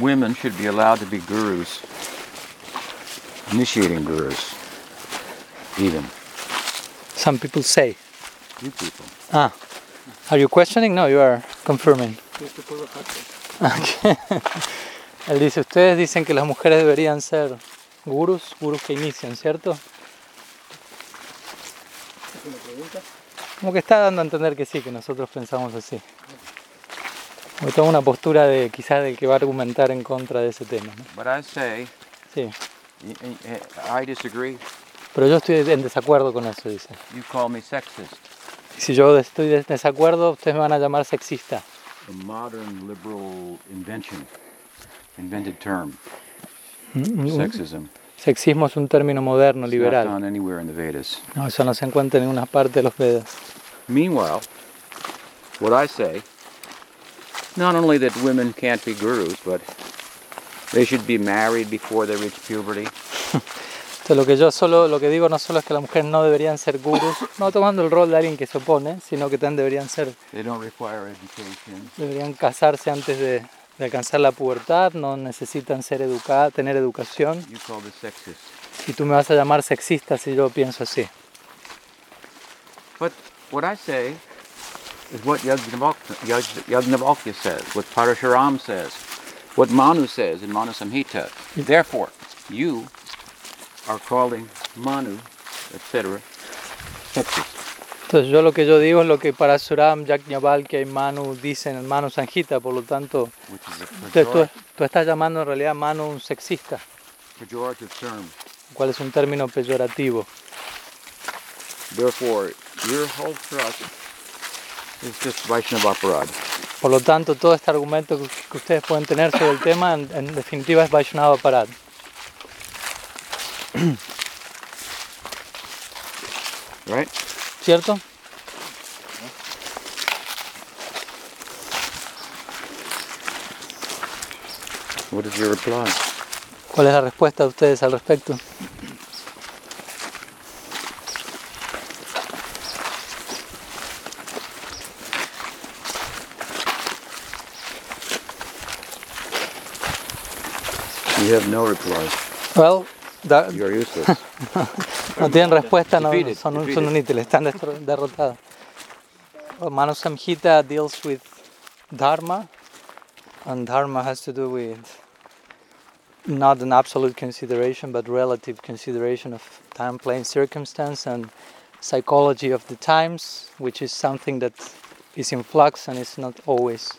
women should be allowed to be gurus, initiating gurus, even. Some people say. You people. Ah, are you questioning? No, you are confirming. Okay. Él dice, ustedes dicen que las mujeres deberían ser gurus, gurus que inician, ¿cierto? Como que está dando a entender que sí, que nosotros pensamos así. Como toda una postura de quizás del que va a argumentar en contra de ese tema. ¿no? But I say, Sí, y- y- I disagree. pero yo estoy en desacuerdo con eso, dice. You call me sexist. Y si yo estoy en desacuerdo, ustedes me van a llamar sexista. A modern liberal invention, invented term, Mm, sexism. Sexismo es un término moderno, liberal. found anywhere in the Vedas. No, eso no se encuentra en ninguna parte de los Vedas. Meanwhile, what I say, not only that women can't be gurus, but they should be married before they reach puberty. Entonces, lo que yo solo, lo que digo no solo es que las mujeres no deberían ser gurus, no tomando el rol de alguien que se opone, sino que también deberían ser, They don't require education. deberían casarse antes de, de alcanzar la pubertad, no necesitan ser educadas, tener educación. You call this sexist. Y tú me vas a llamar sexista si yo pienso así. But what I say is what Yajnavalkya says, what Parashuram says, what Manu says in Manu Samhita. Therefore, you are calling Manu, etc., sexist. Entonces yo lo que yo digo es lo que Parasuram, Yajnavalkya y Manu dicen en Manu Sanjita, por lo tanto, which is a entonces tú, tú estás llamando en realidad Manu un sexista, pejorative term. cual es un término peyorativo. Therefore, your whole thrust Por lo tanto, todo este argumento que, ustedes pueden tener sobre el tema, en, en definitiva, es Vaishnava Parad. Right? ¿Cierto? What is your reply? ¿Cuál es la respuesta de ustedes al respecto? You have no reply. Well, da- You are useless. no tienen respuesta, no, Defeated, son, son inútiles, están derrotados. Well, Manu Samhita deals with Dharma, and Dharma has to do with not an absolute consideration, but relative consideration of time, place, circumstance, and psychology of the times, which is something that is in flux and is not always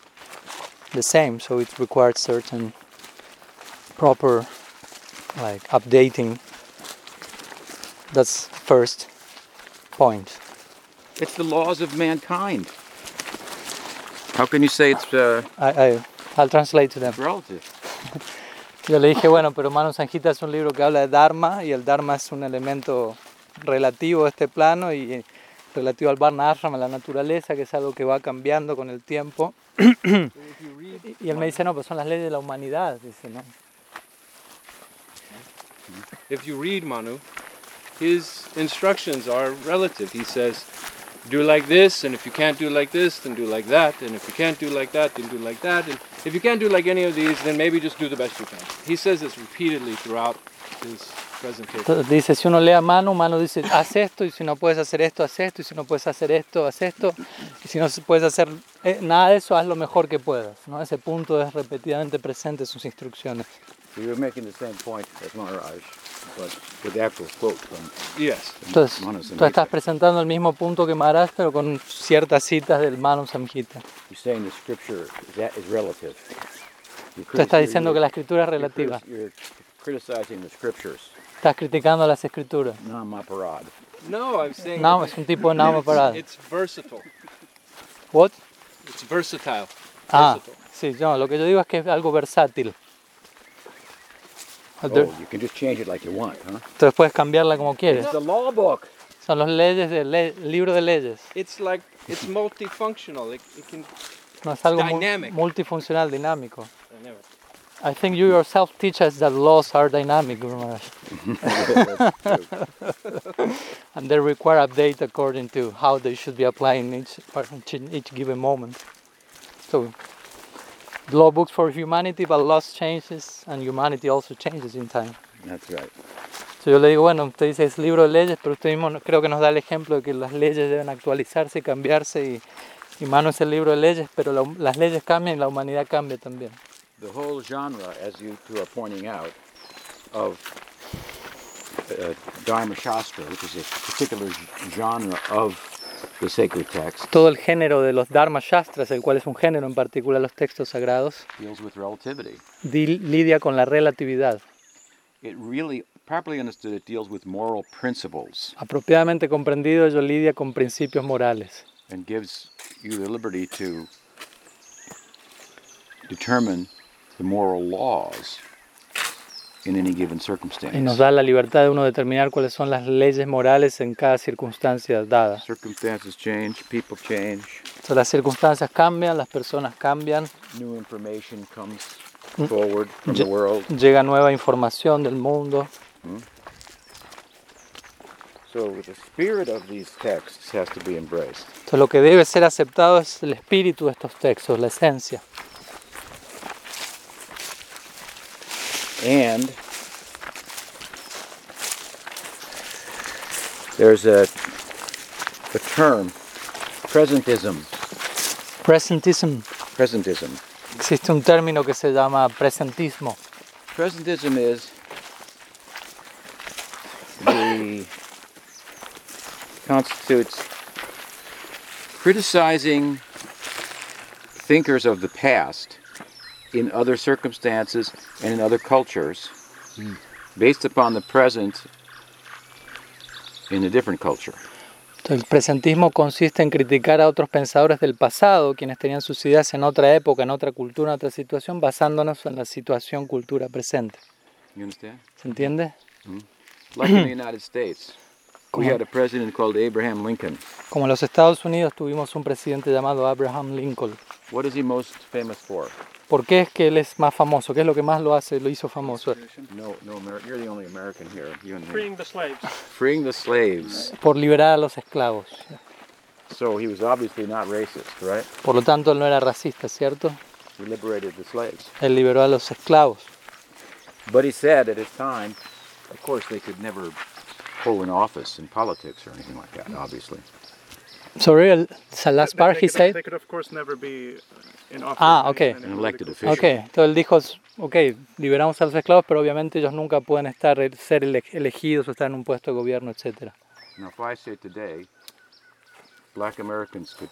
the same. So it requires certain proper, like updating. That's first point. it's the laws of mankind. How can you say it's uh, I, I, I'll translate to them. relative? Yo le dije, bueno, pero Manu Sanjita es un libro que habla de Dharma y el Dharma es un elemento relativo a este plano y eh, relativo al Varna Ashram, a la naturaleza, que es algo que va cambiando con el tiempo. Y él me dice, no, pues son las leyes de la humanidad. Dice, ¿no? If you read Manu, his instructions are relative. He says, do like this, and if you can't do like this, then do like that, and if you can't do like that, then do like that, and if you can't do like any of these, then maybe just do the best you can. He says this repeatedly throughout his presentation. Dice, si uno lee a Manu, Manu dice, haz esto, y si no puedes hacer esto, haz esto, y si no puedes hacer esto, haz esto, y si no puedes hacer eh, nada de eso, haz lo mejor que puedas. ¿no? Ese punto es repetidamente presente en sus instrucciones. So you're making the same point as Maharaj, but with the actual quote from Yes. Entonces, Manu tú Samhita. estás presentando el mismo punto que Maharaj, pero con ciertas citas del Manu Samhita. You're saying the scripture is, that is relative. You're Tú estás diciendo que la escritura es you're relativa. You're criticizing the scriptures, Estás criticando las escrituras. Namaparad. No, I'm saying No, es un tipo de nama parado. it's versatile. What? It's versatile. Ah, Versatile. sí, no, lo que yo digo es que es algo versátil. Ah, oh, you can just change it like you want, huh? Entonces puedes cambiarla como quieres. It's the law book. Son los leyes del le- libro de leyes. It's like it's multifunctional. It, it can. No es algo mu- Dynamic. multifuncional, dinámico. I I think you yourself teach us that laws are dynamic, Guru Maharaj. and they require update according to how they should be applied in each, in each given moment. So law books for humanity, but laws changes and humanity also changes in time. That's right. So yo le digo, bueno, usted dice es libro de leyes, pero usted mismo creo que nos da el ejemplo de que las leyes deben actualizarse y cambiarse y, y mano es el libro de leyes, pero la las leyes cambian y la humanidad cambia también. The whole genre, as you two are pointing out, of uh, Dharma Shastra, which is a particular genre of the sacred text, Todo el género de los Dharma Shastras, el cual es un género en particular los textos sagrados, deals with relativity. di- lidia con la relatividad. It really, properly understood, it deals with moral principles Apropiadamente comprendido, ello lidia con principios morales and gives you the liberty to determine the moral laws in any given circumstance. Y nos da la libertad de uno determinar cuáles son las leyes morales en cada circunstancia dada. Circumstances change, people change, So, las circunstancias cambian, las personas cambian, new information comes forward from the Ye- world. llega nueva información del mundo. So the spirit of these texts has to be embraced. Entonces, lo que debe ser aceptado es el espíritu de estos textos, la esencia. And there's a, a term, presentism. Presentism. Presentism. Existe un término que se llama presentismo. Presentism is the constitutes criticizing thinkers of the past in other circumstances and in other cultures based upon the present in a different culture. El presentismo consiste en criticar a otros pensadores del pasado, quienes tenían sus ideas en otra época, en otra cultura, en otra situación, basándonos en la situación, cultura presente. ¿Se entiende? Like in the United States, we had a president called Abraham Lincoln. Como en los Estados Unidos tuvimos un presidente llamado Abraham Lincoln. What is he most famous for? ¿Por qué es que él es más famoso? ¿Qué es lo que más lo hace, lo hizo famoso? No, no, you're the only American here. You and me. freeing the slaves. Freeing the slaves. Por liberar a los esclavos. So he was obviously not racist, right? Por lo tanto, él no era racista, ¿cierto? He liberated the slaves. Él liberó a los esclavos. But he said at his time, of course, they could never hold an office in politics or anything like that, obviously. Sorry, el- the last part he said. They could, of course, never be. Ah, official. Ok, entonces él dijo, ok, liberamos a los esclavos, pero obviamente ellos nunca pueden estar, ser ele- elegidos o estar en un puesto de gobierno, etc. Now, if I say today, black Americans could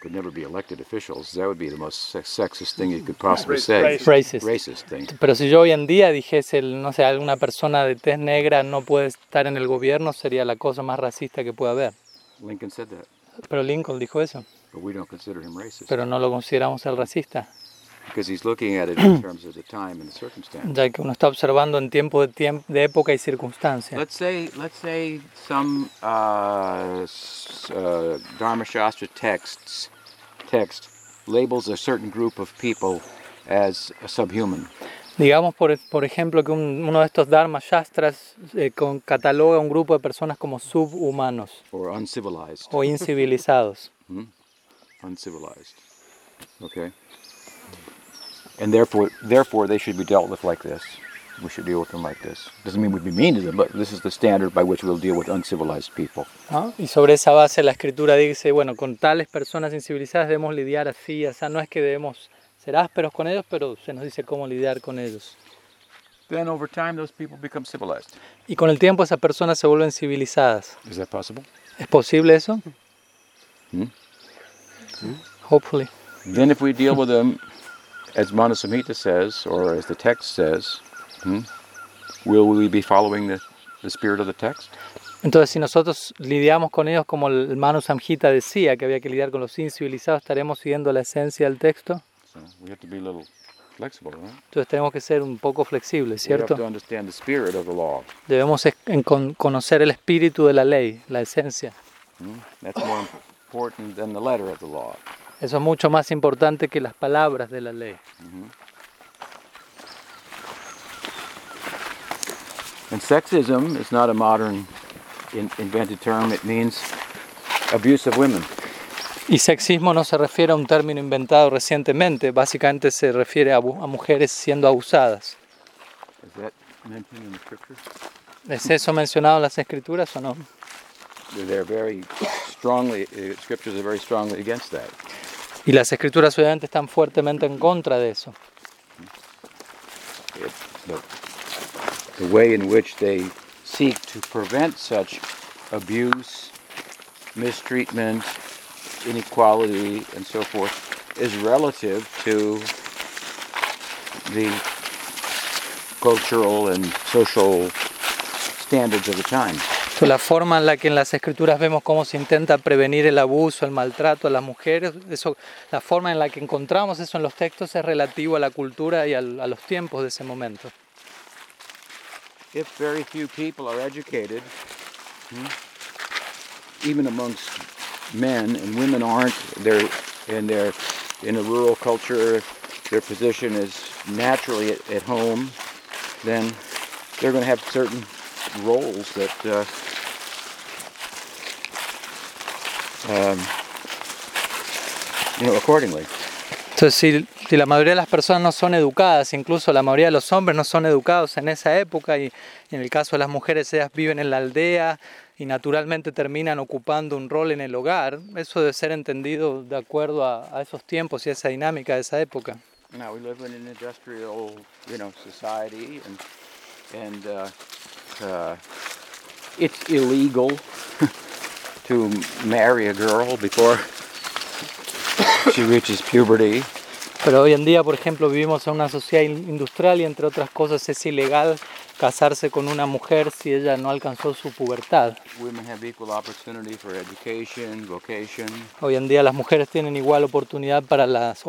could never be elected officials, that would be the most sex- sexist thing you could possibly say. racist. Racist. Thing. Pero si yo hoy en día dijese, no sé, alguna persona de tez negra no puede estar en el gobierno, sería la cosa más racista que puede haber. Lincoln said that, Pero Lincoln dijo eso, but we don't consider him racist pero no lo consideramos el racista, because he's looking at it in terms of the time and the circumstance. ya que uno está observando en tiempo de, tiemp- de época y circunstancia. Let's say, let's say some uh, uh, Dharma Shastra texts, text labels a certain group of people as a subhuman. Digamos, por, por ejemplo, que un- uno de estos Dharma Shastras eh, con- cataloga a un grupo de personas como subhumanos or uncivilized. o incivilizados. Uncivilized. Okay. And therefore, therefore, they should be dealt with like this. We should deal with them like this. Doesn't mean we'd be mean to them, but this is the standard by which we'll deal with uncivilized people. Y sobre esa base la escritura dice, bueno, con tales personas incivilizadas debemos lidiar así, o sea, no es que debemos ser ásperos con ellos, pero se nos dice cómo lidiar con ellos. Then over time, those people become civilized. Y con el tiempo esas personas se vuelven civilizadas. Is that possible? ¿Es posible eso? Hmm? Hopefully. Then, if we deal with them, as Manasamhita says, or as the text says, hmm, will we be following the, the spirit of the text? Entonces, si nosotros lidiamos con ellos como el Manu Samhita decía, que había que lidiar con los incivilizados, estaremos siguiendo la esencia del texto. So we have to be a little flexible, right? Entonces tenemos que ser un poco flexibles, We have ¿cierto? to understand the spirit of the law. Debemos conocer el espíritu de la ley, la esencia. Hmm? That's more important than the letter of the law. Eso es mucho más importante que las palabras de la ley. And sexism is not a modern in, invented term. It means abuse of women. Y sexismo no se refiere a un término inventado recientemente, básicamente se refiere a, a mujeres siendo abusadas. ¿Es eso mencionado en las escrituras o no? They're very strongly, uh, scriptures are very strongly against that. Y las escrituras obviamente están fuertemente en contra de eso. It, the, the way in which they seek to prevent such abuse, mistreatment, inequality, and so forth is relative to the cultural and social standards of the time. La forma en la que en las escrituras vemos cómo se intenta prevenir el abuso, el maltrato a las mujeres, eso, la forma en la que encontramos eso en los textos es relativo a la cultura y al- a los tiempos de ese momento. if very few people are educated, hmm, even amongst men and women aren't, they're and they're in a rural culture, their position is naturally at, at home, then they're going to have certain roles that uh, um, you know accordingly. Entonces, si, si la mayoría de las personas no son educadas, incluso la mayoría de los hombres no son educados en esa época, y, y en el caso de las mujeres, ellas viven en la aldea y naturalmente terminan ocupando un rol en el hogar, eso debe ser entendido de acuerdo a, a esos tiempos y a esa dinámica de esa época. Now we live in an industrial, you know, society, and and uh, uh, it's illegal to marry a girl before she reaches puberty. Pero hoy en día, por ejemplo, vivimos en una sociedad in- industrial y entre otras cosas es ilegal casarse con una mujer si ella no alcanzó su pubertad. Women have equal opportunity for education, vocation. Hoy en día las mujeres tienen igual oportunidad para, las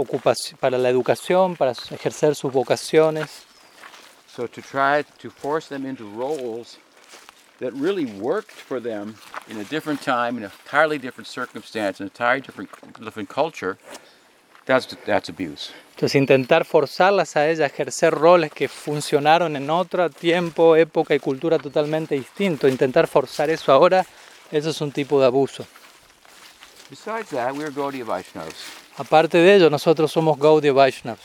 para la educación, para ejercer sus vocaciones. So to try to force them into roles that really worked for them in a different time, in a entirely different circumstance, in a entirely different, different culture, that's that's abuse. Entonces intentar forzarlas a ellas a ejercer roles que funcionaron en otro tiempo, época y cultura totalmente distinto, intentar forzar eso ahora, eso es un tipo de abuso. Besides that, we're Gaudiya Vaishnavas. Aparte de ello, nosotros somos Gaudiya Vaishnavas.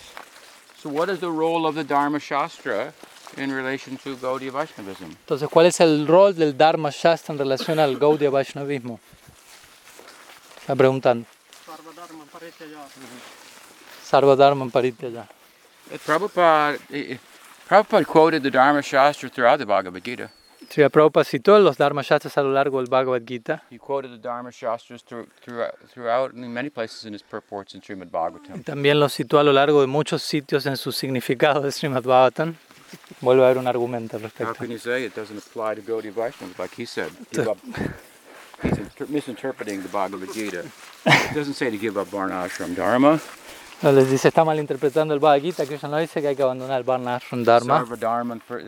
So what is the role of the Dharma Shastra in relation to Gaudiya Vaishnavism? Entonces, ¿cuál es el rol del Dharma Shastra en relación al Gaudiya Vaishnavismo? Está preguntando. Sarva Dharma Parityaja. Uh, Prabhupada, eh, eh, Prabhupada quoted the Dharma Shastra throughout the Bhagavad Gita. Sri Prabhupada citó los Dharma Shastras a lo largo del Bhagavad Gita He quoted the Dharma Shastras through, throughout, throughout in many places in his purports in Srimad Bhagavatam. también los citó a lo largo de muchos sitios en su significado de Srimad Bhagavatam. Vuelve a haber un argumento al How respecto. can you say it doesn't apply to Gaudiya Vaishnavas like he said? Give up. He's inter- misinterpreting the Bhagavad Gita. It doesn't say to give up Varnashram Dharma. No, les dice, está malinterpretando el Bhagavad Gita, Krishna no dice que hay que abandonar el Varnashram Dharma. Sarva Dharma. For,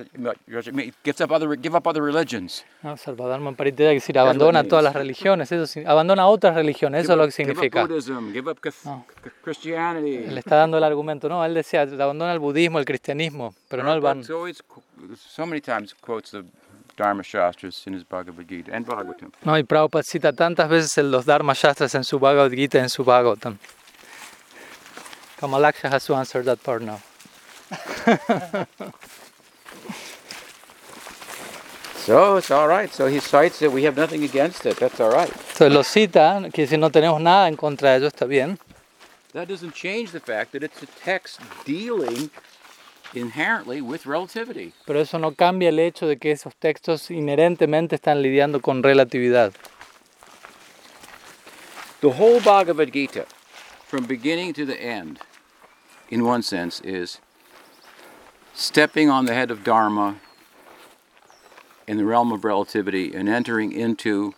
gives up other, give up other religions. No, Sarvadharma Parityaja, quiere decir, abandona todas las religiones, eso, abandona otras religiones, eso es lo que significa. No. Le está dando el argumento, no, él decía, abandona el budismo, el cristianismo, pero no el Varna. Prabhupada always qu- so many times quotes the Dharma Shastras in his Bhagavad Gita and Bhagavatam. No, y Prabhupada cita tantas veces los Dharma Shastras en su Bhagavad Gita y en su Bhagavatam. Kamalaksha has to answer that part now. So it's all right. So he cites it. We have nothing against it. That's all right. Entonces lo cita, que si no tenemos nada en contra de ello, está bien. That doesn't change the fact that it's a text dealing inherently with relativity. Pero eso no cambia el hecho de que esos textos inherentemente están lidiando con relatividad. The whole Bhagavad Gita, from beginning to the end, in one sense, is stepping on the head of Dharma in the realm of relativity and entering into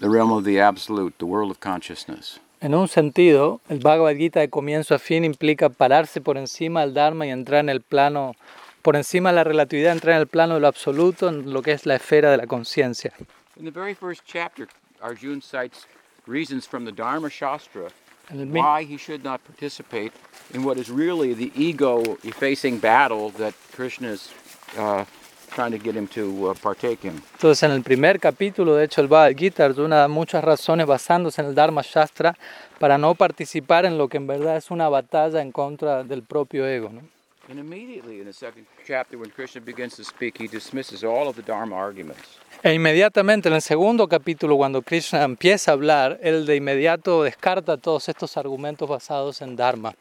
the realm of the absolute, the world of consciousness. En un sentido, el Bhagavad Gita de comienzo a fin implica pararse por encima del Dharma y entrar en el plano, por encima de la relatividad, entrar en el plano de lo absoluto, en lo que es la esfera de la conciencia. In the very first chapter, Arjuna cites reasons from the Dharma Shastra El why he should not participate in what is really the ego effacing battle that Krishna is uh, trying to get him to uh, partake in. Entonces, en el primer capítulo, de hecho, el Bhagavad Gita, Arjuna da muchas razones basándose en el Dharma Shastra para no participar en lo que en verdad es una batalla en contra del propio ego. ¿no? And immediately in the second chapter, when Krishna begins to speak, he dismisses all of the Dharma arguments. E inmediatamente en el segundo capítulo, cuando Krishna empieza a hablar, él de inmediato descarta todos estos argumentos basados en Dharma.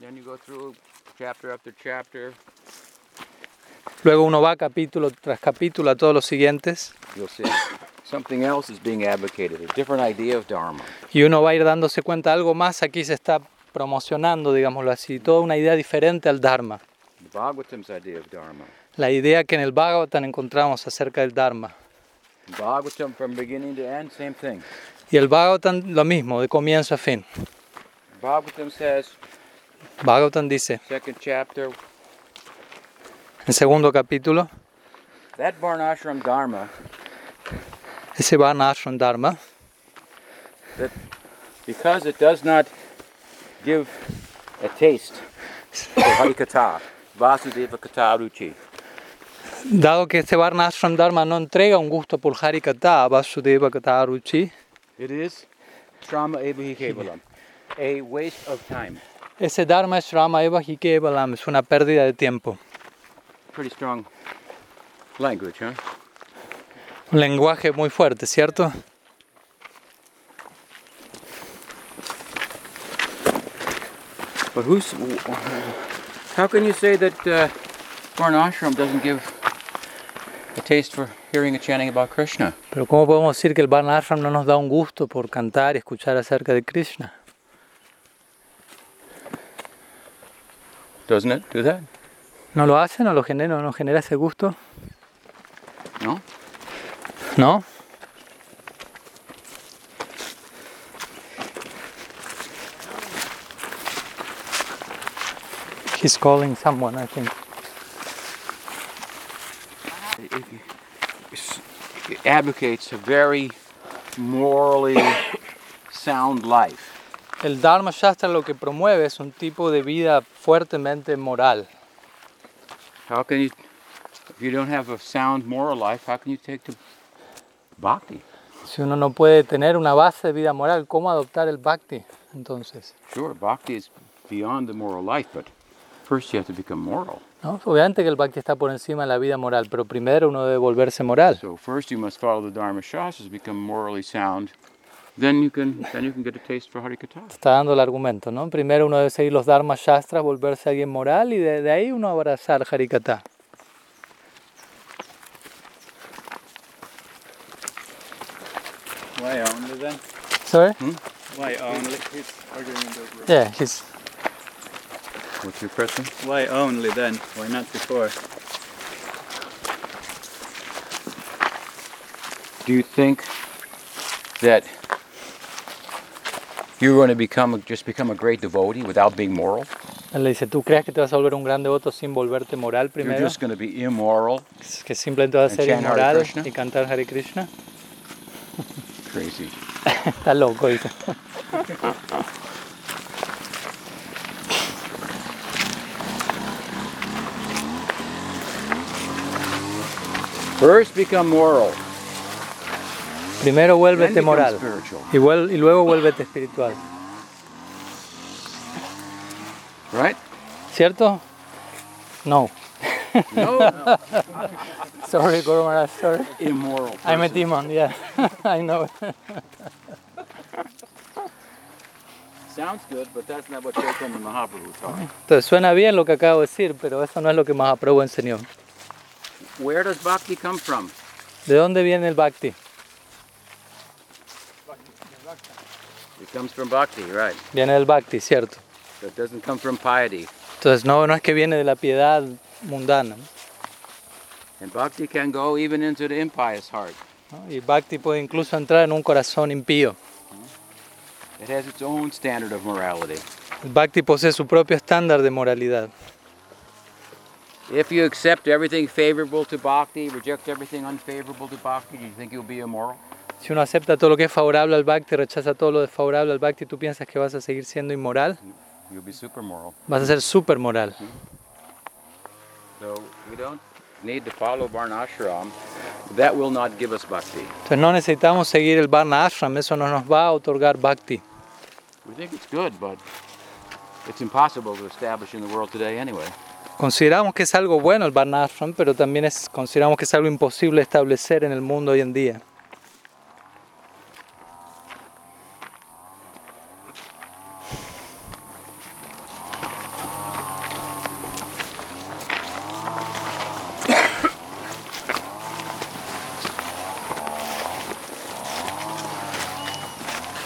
Then you go through chapter after chapter, Luego uno va capítulo tras capítulo a todos los siguientes you'll see something else is being advocated, a different idea of Dharma. y uno va a ir dándose cuenta algo más aquí se está promocionando, digámoslo así, toda una idea diferente al Dharma. The Bhagavatam's idea of Dharma. La idea que en el Bhagavatam encontramos acerca del Dharma. Bhagavatam from beginning to end, same thing. Y el Bhagavatam lo mismo, de comienzo a fin. Bhagavatam says, Bhagavatam dice, second chapter, en segundo capítulo, that Varnashram Dharma ese Varnashram Dharma, that because it does not give a taste for Harikatha, Vasudeva Katha Ruchi, dado que este Varnashram Dharma no entrega un gusto por Harikata, Vasudeva Kata Ruchi, it is Shrama Evahi Kevalam, a waste of time. ese Dharma es Eva Hikevalam, es una pérdida de tiempo. Pretty strong language, huh? Un lenguaje muy fuerte, ¿cierto? But who's. How can you say that uh, Varnashram doesn't give a taste for hearing and chanting about Krishna? Pero ¿cómo podemos decir que el Varnashram no nos da un gusto por cantar y escuchar acerca de Krishna? Doesn't it do that? ¿No lo hace? ¿No lo genera? ¿No genera ese gusto? No? ¿No? He's calling someone, I think. It advocates a very morally sound life. El Dharma Shastra lo que promueve es un tipo de vida fuertemente moral. How can you, if you don't have a sound moral life, how can you take to bhakti? Si uno no puede tener una base de vida moral, ¿cómo adoptar el Bhakti? Entonces, Sure, bhakti is beyond the moral life, but first you have to become moral. ¿no? obviamente que el Bhakti está por encima de la vida moral, pero primero uno debe volverse moral. So first you must follow the Dharma Shastras, become morally sound. Then you can then you can get a taste for Harikatha. Está dando el argumento, ¿no? Primero uno debe seguir los Dharma Shastras, volverse alguien moral y de, de ahí uno abrazar Harikata. Why only then? Sorry? Why only? He's arguing in the room. Yeah, he's What's your question? Why only then? Why not before? Do you think that you're going to become a, just become a great devotee without being moral? Él le dice, ¿tú crees que te vas a volver un gran devoto sin volverte moral You're just going to be immoral, Que simplemente vas a ser And Hare inmoral Krishna? y cantar Hare Krishna. crazy. Está loco, dice. First become moral, Primero vuélvete moral y, vuel- y luego vuélvete espiritual. Right? ¿Cierto? No. No, Sorry, Guru Maharaj, sorry. immoral. I'm a person. demon, yeah. I know. Sounds good, but that's not what Chaitanya Mahaprabhu taught. Entonces suena bien lo que acabo de decir, pero eso no es lo que Mahaprabhu enseñó. Where does bhakti come from? ¿De dónde viene el Bhakti? It comes from bhakti, right? Viene del Bhakti, ¿cierto? So it doesn't come from piety. Entonces no, no es que viene de la piedad mundana. And bhakti can go even into the impious heart. ¿no? Y Bhakti puede incluso entrar en un corazón impío. It has its own standard of morality. El Bhakti posee su propio estándar de moralidad. If you accept everything favorable to bhakti, reject everything unfavorable to bhakti, do you think you'll be immoral? Si uno acepta todo lo que es favorable al Bhakti, rechaza todo lo desfavorable al Bhakti, ¿tú piensas que vas a seguir siendo inmoral? You'll be super moral. Vas a ser súper moral. So we don't need to follow Varnashram. That will not give us bhakti. Entonces no necesitamos seguir el Varna Ashram, eso no nos va a otorgar bhakti. We think it's good, but it's impossible to establish in the world today anyway. Consideramos que es algo bueno el Varna Ashram, pero también es, consideramos que es algo imposible establecer en el mundo hoy en día.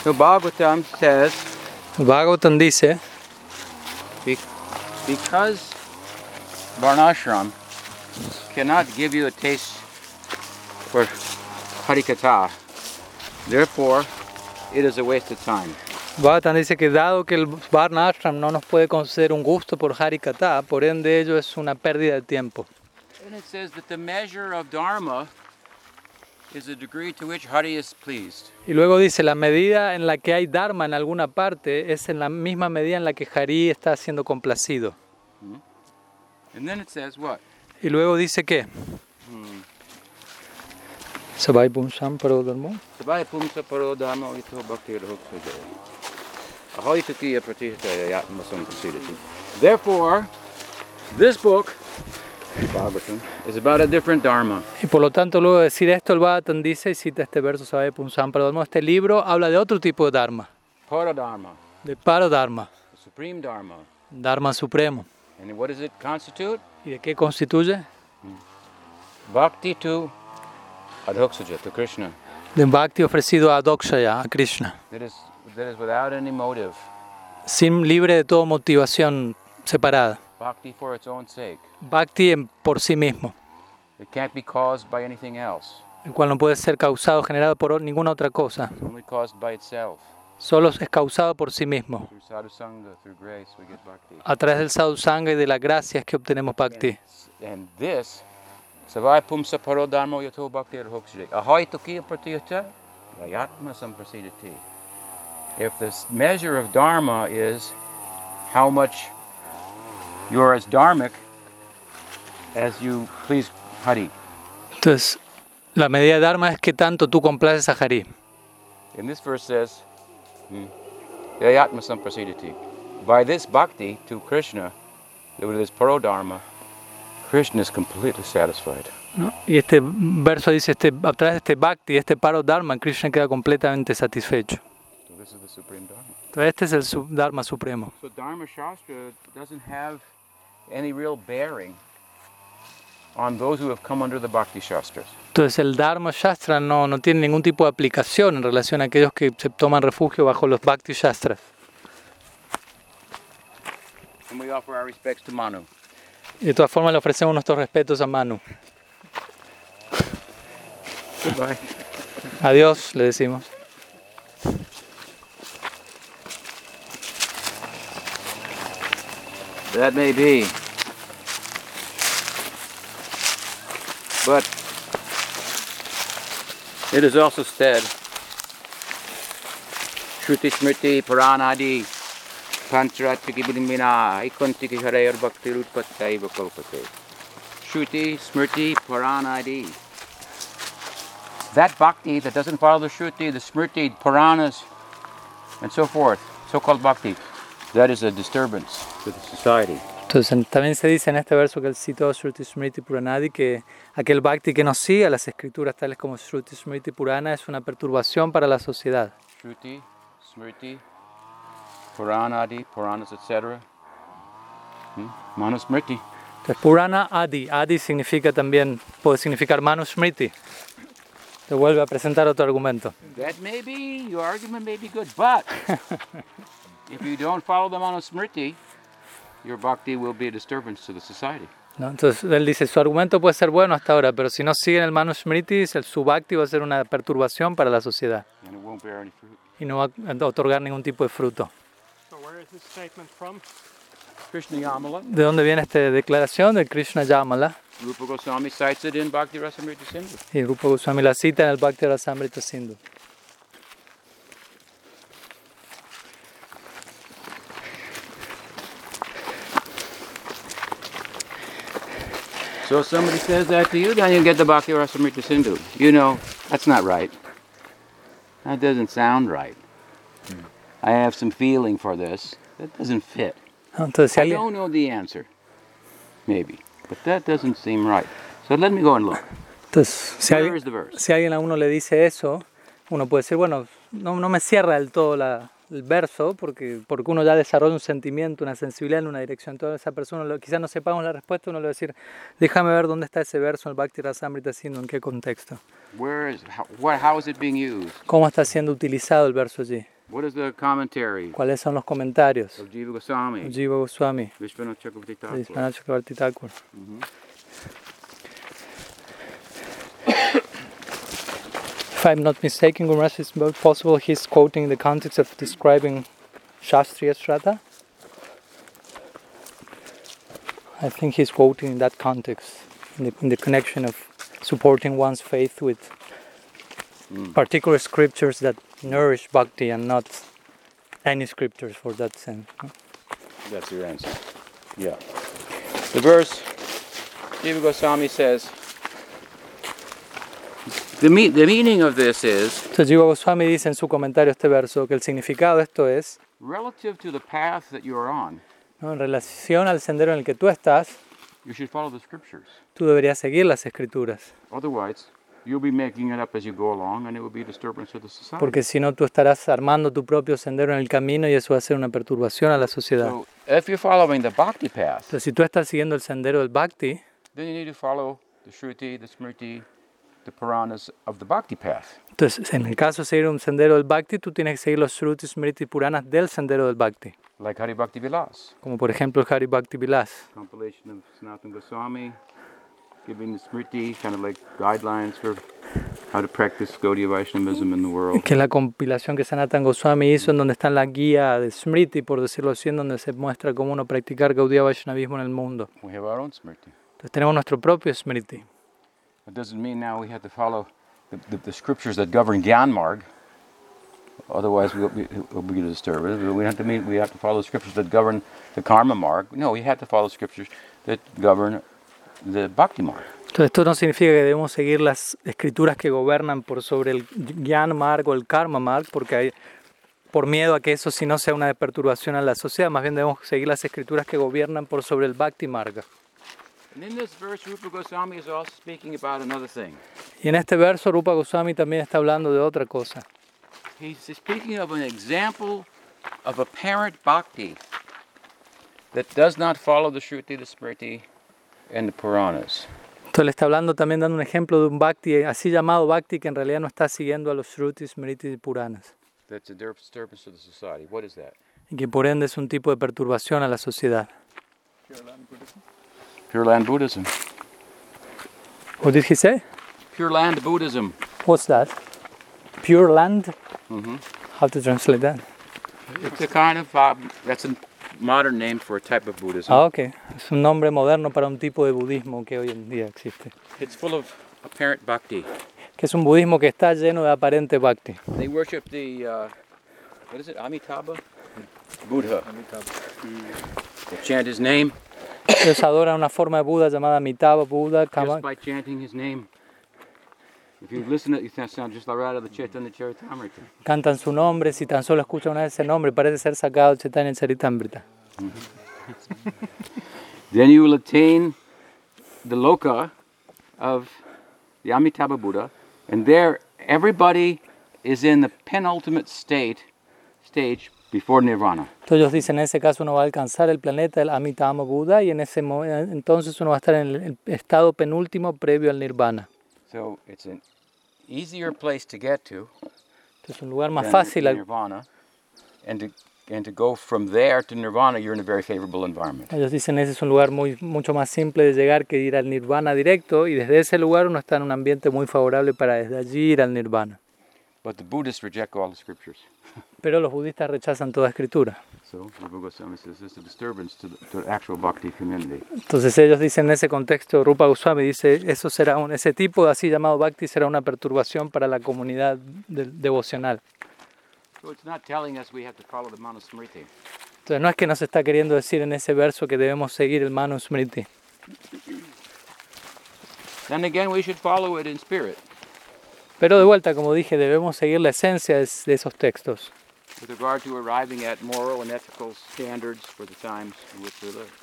So Bhagavatam says, Bhagavatam dice, be- because Varnashram cannot give you a taste for Harikatha, therefore it is a waste of time. Bhagavatam dice que dado que el Varna Ashram no nos puede conceder un gusto por Harikata, por ende ello es una pérdida de tiempo. And it says that the measure of Dharma is the degree to which Hari is pleased. Y luego dice, la medida en la que hay Dharma en alguna parte es en la misma medida en la que Hari está siendo complacido. And then it says what? Y luego dice que... Sabai Pumsam Parodharmo. Sabaya pumsa paro dharma ito bhakti. Therefore, this book, is about a different dharma. Y por lo tanto, luego de decir esto, el Bhagavatam dice, y cita este verso, Sabai Pumsam Parodharmo, este libro habla de otro tipo de Dharma, Paradharma, de Parodharma, the supreme dharma. Dharma supremo. And what does it constitute? ¿Y de qué constituye? Bhakti to adhoksaja, to Krishna. De Bhakti ofrecido a Dokshaya, a Krishna, That is, that is without any motive. sin libre de toda motivación separada. Bhakti for its own sake. Bhakti en- por sí mismo, It can't be caused by anything else. el cual no puede ser causado, generado por ninguna otra cosa. It's only caused by itself. Solo es causado por sí mismo. A través del sadhusanga y de las gracias que obtenemos Bhakti. If this measure of dharma is how much you're as dharmic as you please Hari. Entonces, la medida de Dharma es que tanto tú complaces a Hari. And this verse says, hmm, samprasidati. By this bhakti to Krishna, with this parodharma, Krishna is completely satisfied. ¿no? Y este verso dice, este, a través de este Bhakti, este paro Dharma, Krishna queda completamente satisfecho. So this is the supreme dharma. Entonces, este es el Dharma supremo. So Dharma Shastra doesn't have any real bearing on those who have come under the Bhakti Shastras. Entonces el Dharma Shastra no, no tiene ningún tipo de aplicación en relación a aquellos que se toman refugio bajo los Bhakti Shastras. And we offer our respects to Manu. Y de todas formas le ofrecemos nuestros respetos a Manu. Goodbye. Adiós, le decimos. That may be. But it is also said, Shruti Smriti Puranadi Pancharatiki Bidimina Ikontiki Harayar Bhakti Rutpatai Vakalpate. Shruti Smriti Puranadi. That bhakti that doesn't follow the Shruti, the Smriti, Puranas, and so forth, so called bhakti, that is a disturbance to the society. Entonces en- también se dice en este verso que él citó Shruti Smriti Puranadi que aquel Bhakti que no sigue las escrituras tales como Shruti Smriti Purana es una perturbación para la sociedad. Shruti, Smriti, Puranadi, Puranas, etc. Hmm? Manusmriti. Entonces Purana Adi, Adi significa también, puede significar Manu Smriti. Te vuelve a presentar otro argumento. That may be, your argument may be good, but if you don't follow the Manusmriti, your bhakti will be a disturbance to the society. ¿no? Entonces él dice, su argumento puede ser bueno hasta ahora, pero si no siguen el Manu Smriti, el su Bhakti va a ser una perturbación para la sociedad And it won't bear any fruit. y no va a otorgar ningún tipo de fruto. So where is this statement from? Krishna Yamala, ¿De dónde viene esta declaración de Krishna Yamala? Rupa Goswami cites it in Bhakti Rasamrita Sindhu. Y Rupa Goswami la cita en el Bhakti Rasamrita Sindhu. So if somebody says that to you, then you get the Bhakti Rasamrita Sindhu. You know, that's not right. That doesn't sound right. I have some feeling for this. That doesn't fit. Entonces, I don't know the answer. Maybe. But that doesn't seem right. So let me go and look. entonces, si Where alguien, is the verse? si alguien a uno le dice eso, uno puede decir, bueno, no, no me cierra del todo la- el verso, porque, porque uno ya desarrolla un sentimiento, una sensibilidad en una dirección. Toda esa persona, quizás no sepamos la respuesta, uno le va a decir, déjame ver dónde está ese verso en el Bhakti Rasamrita Sindhu, en qué contexto. Where is how, what, how is it being used? ¿Cómo está siendo utilizado el verso allí? What is the commentary ¿Cuáles son los comentarios? Jiva Goswami, Jiva Goswami, Vishwanath Chakravarti Thakur? Vishwanath Chakravarti If I'm not mistaken, Gurmash, it's possible he's quoting the context of describing Shastriya Shraddha. I think he's quoting in that context, in the, in the connection of supporting one's faith with hmm. particular scriptures that nourish bhakti and not any scriptures for that sense. That's your answer. Yeah. The verse, Jiva Goswami says, the, me- the meaning of this is Entonces Jiva Goswami dice en su comentario este verso que el significado de esto es, relative to the path that you're on, ¿no? en relación al sendero en el que tú estás, you should follow the scriptures. tú deberías seguir las escrituras, Otherwise, you'll be making it up as you go along and it will be a disturbance to the society. porque si no tú estarás armando tu propio sendero en el camino y eso va a ser una perturbación a la sociedad. So, if you're following the bhakti path, Entonces si tú estás siguiendo el sendero del Bhakti, then you need to follow the Shruti, the Smriti, the Puranas of the bhakti path. entonces en el caso de seguir un sendero del Bhakti, tú tienes que seguir los Shruti, Smriti, Puranas del sendero del Bhakti, Like Hari Bhakti Vilas, como por ejemplo el Hari Bhakti Vilas, compilation of Sanatana Goswami, giving the Smriti kind of like guidelines for how to practice Gaudiya Vaishnavism in the world. que es la compilación que Sanatan Goswami hizo, en donde está la guía de Smriti, por decirlo así, en donde se muestra cómo uno practicar Gaudiya Vaishnavismo en el mundo. We have our own Smriti. Entonces tenemos nuestro propio Smriti. It doesn't mean now we have to follow the, the, the scriptures that govern Gyan Marg. Otherwise, we'll be, we'll be disturbed. We have to mean we have to follow the scriptures that govern the Karma Marg. No, we have to follow scriptures that govern the Bhakti Marg. Entonces esto no significa que debemos seguir las escrituras que gobernan por sobre el Gyan Marg o el Karma Marg, porque hay, por miedo a que eso si no sea una perturbación a la sociedad, más bien debemos seguir las escrituras que gobiernan por sobre el Bhakti Marga. Y en este verso Rupa Goswami también está hablando de otra cosa. He's speaking of an example of a parent bhakti that does not follow the Shruti, the Smriti, and the Puranas. Entonces le está hablando también dando un ejemplo de un Bhakti, así llamado Bhakti, que en realidad no está siguiendo a los Shrutis, Smritis y Puranas. That's a disturbance to the society. What is that? Y que por ende es un tipo de perturbación a la sociedad. Pure Land Buddhism. What did he say? Pure Land Buddhism. What's that? Pure Land? Mhm. How to translate that? It's a kind of uh, that's a modern name for a type of Buddhism. Ah, ok. Es un nombre moderno para un tipo de budismo que hoy en día existe. It's full of apparent bhakti. Que es un budismo que está lleno de aparente bhakti. They worship the uh, what is it? Amitabha, Buddha. They chant his name Ellos adoran una forma de Buda llamada Amitabha Buda. Kama- just by chanting his name. If you listen to it, you sound just like right out of the Chaitanya Charitamrita. Cantan su nombre. Si tan solo escuchan una vez ese nombre, parece ser sacado de Chaitanya Charitamrita. Then you will attain the loka of the Amitabha Buddha, and there everybody is in the penultimate state stage before nirvana. Entonces ellos dicen, en ese caso uno va a alcanzar el planeta del Amitabha Buda y en ese mo- entonces uno va a estar en el el estado penúltimo previo al nirvana. So it's an easier place to get to Entonces un lugar más fácil al- nirvana, and to and to go from there to nirvana, you're in a very favorable environment. Ellos dicen ese es un lugar muy, mucho más simple de llegar que ir al nirvana directo y desde ese lugar uno está en un ambiente muy favorable para desde allí ir al nirvana. But the Buddhists reject all the scriptures. Pero los budistas rechazan toda escritura. So says is a disturbance to the, to the actual bhakti community. Entonces ellos dicen en ese contexto, Rupa Goswami dice, eso será un, ese tipo así llamado bhakti será una perturbación para la comunidad de- devocional. So it's not telling us we have to follow the Manusmriti. Entonces no es que nos está queriendo decir en ese verso que debemos seguir el Manu Smriti. then again we should follow it in spirit Pero de vuelta, como dije, debemos seguir la esencia de, esos textos.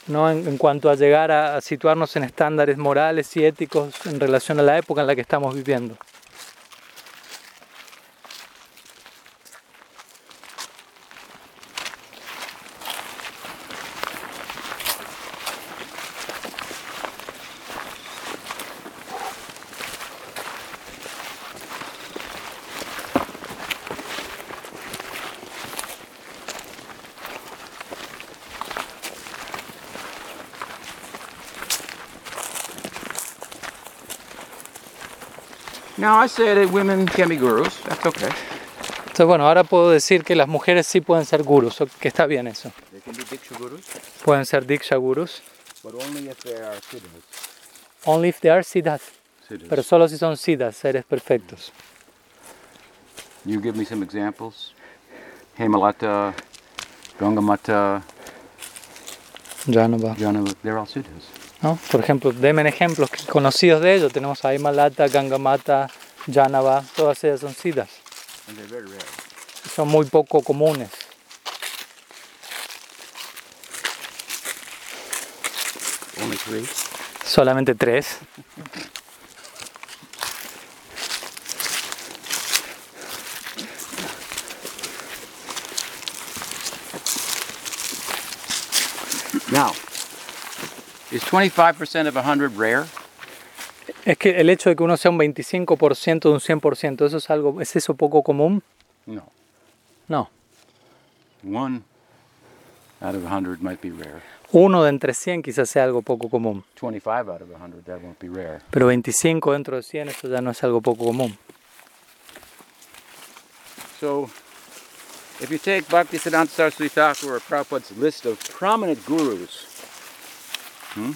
¿no? En, en cuanto a llegar a, a situarnos en estándares morales y éticos en relación a la época en la que estamos viviendo. Now I say that women can be gurus. That's okay. Entonces, bueno, ahora puedo decir que las mujeres sí pueden ser gurus, que está bien eso. They can be diksha gurus, Pueden ser diksha gurus, but only if they are siddhas. only if they are siddhas, Siddhas. pero solo si son siddhas, seres perfectos. You give me some examples. Hemalata, Gangamata, Janava. Janava, they're all siddhas. ¿no? Por ejemplo, denme ejemplos conocidos de ellos. Tenemos a Himalata, Gangamata, Janava, todas ellas son siddhas. Son muy poco comunes. Solamente tres. Now, is 25% of 100 rare? Es que el hecho de que uno sea un 25% de un 100%, ¿eso es algo, es eso poco común? No. No. One out of 100 might be rare. Uno de entre 100 quizás sea algo poco común. 25 out of 100, that won't be rare. Pero 25 dentro de 100, eso ya no es algo poco común. So, if you take Bhaktisiddhanta Saraswati Thakur or Prabhupada's list of prominent gurus, hmm,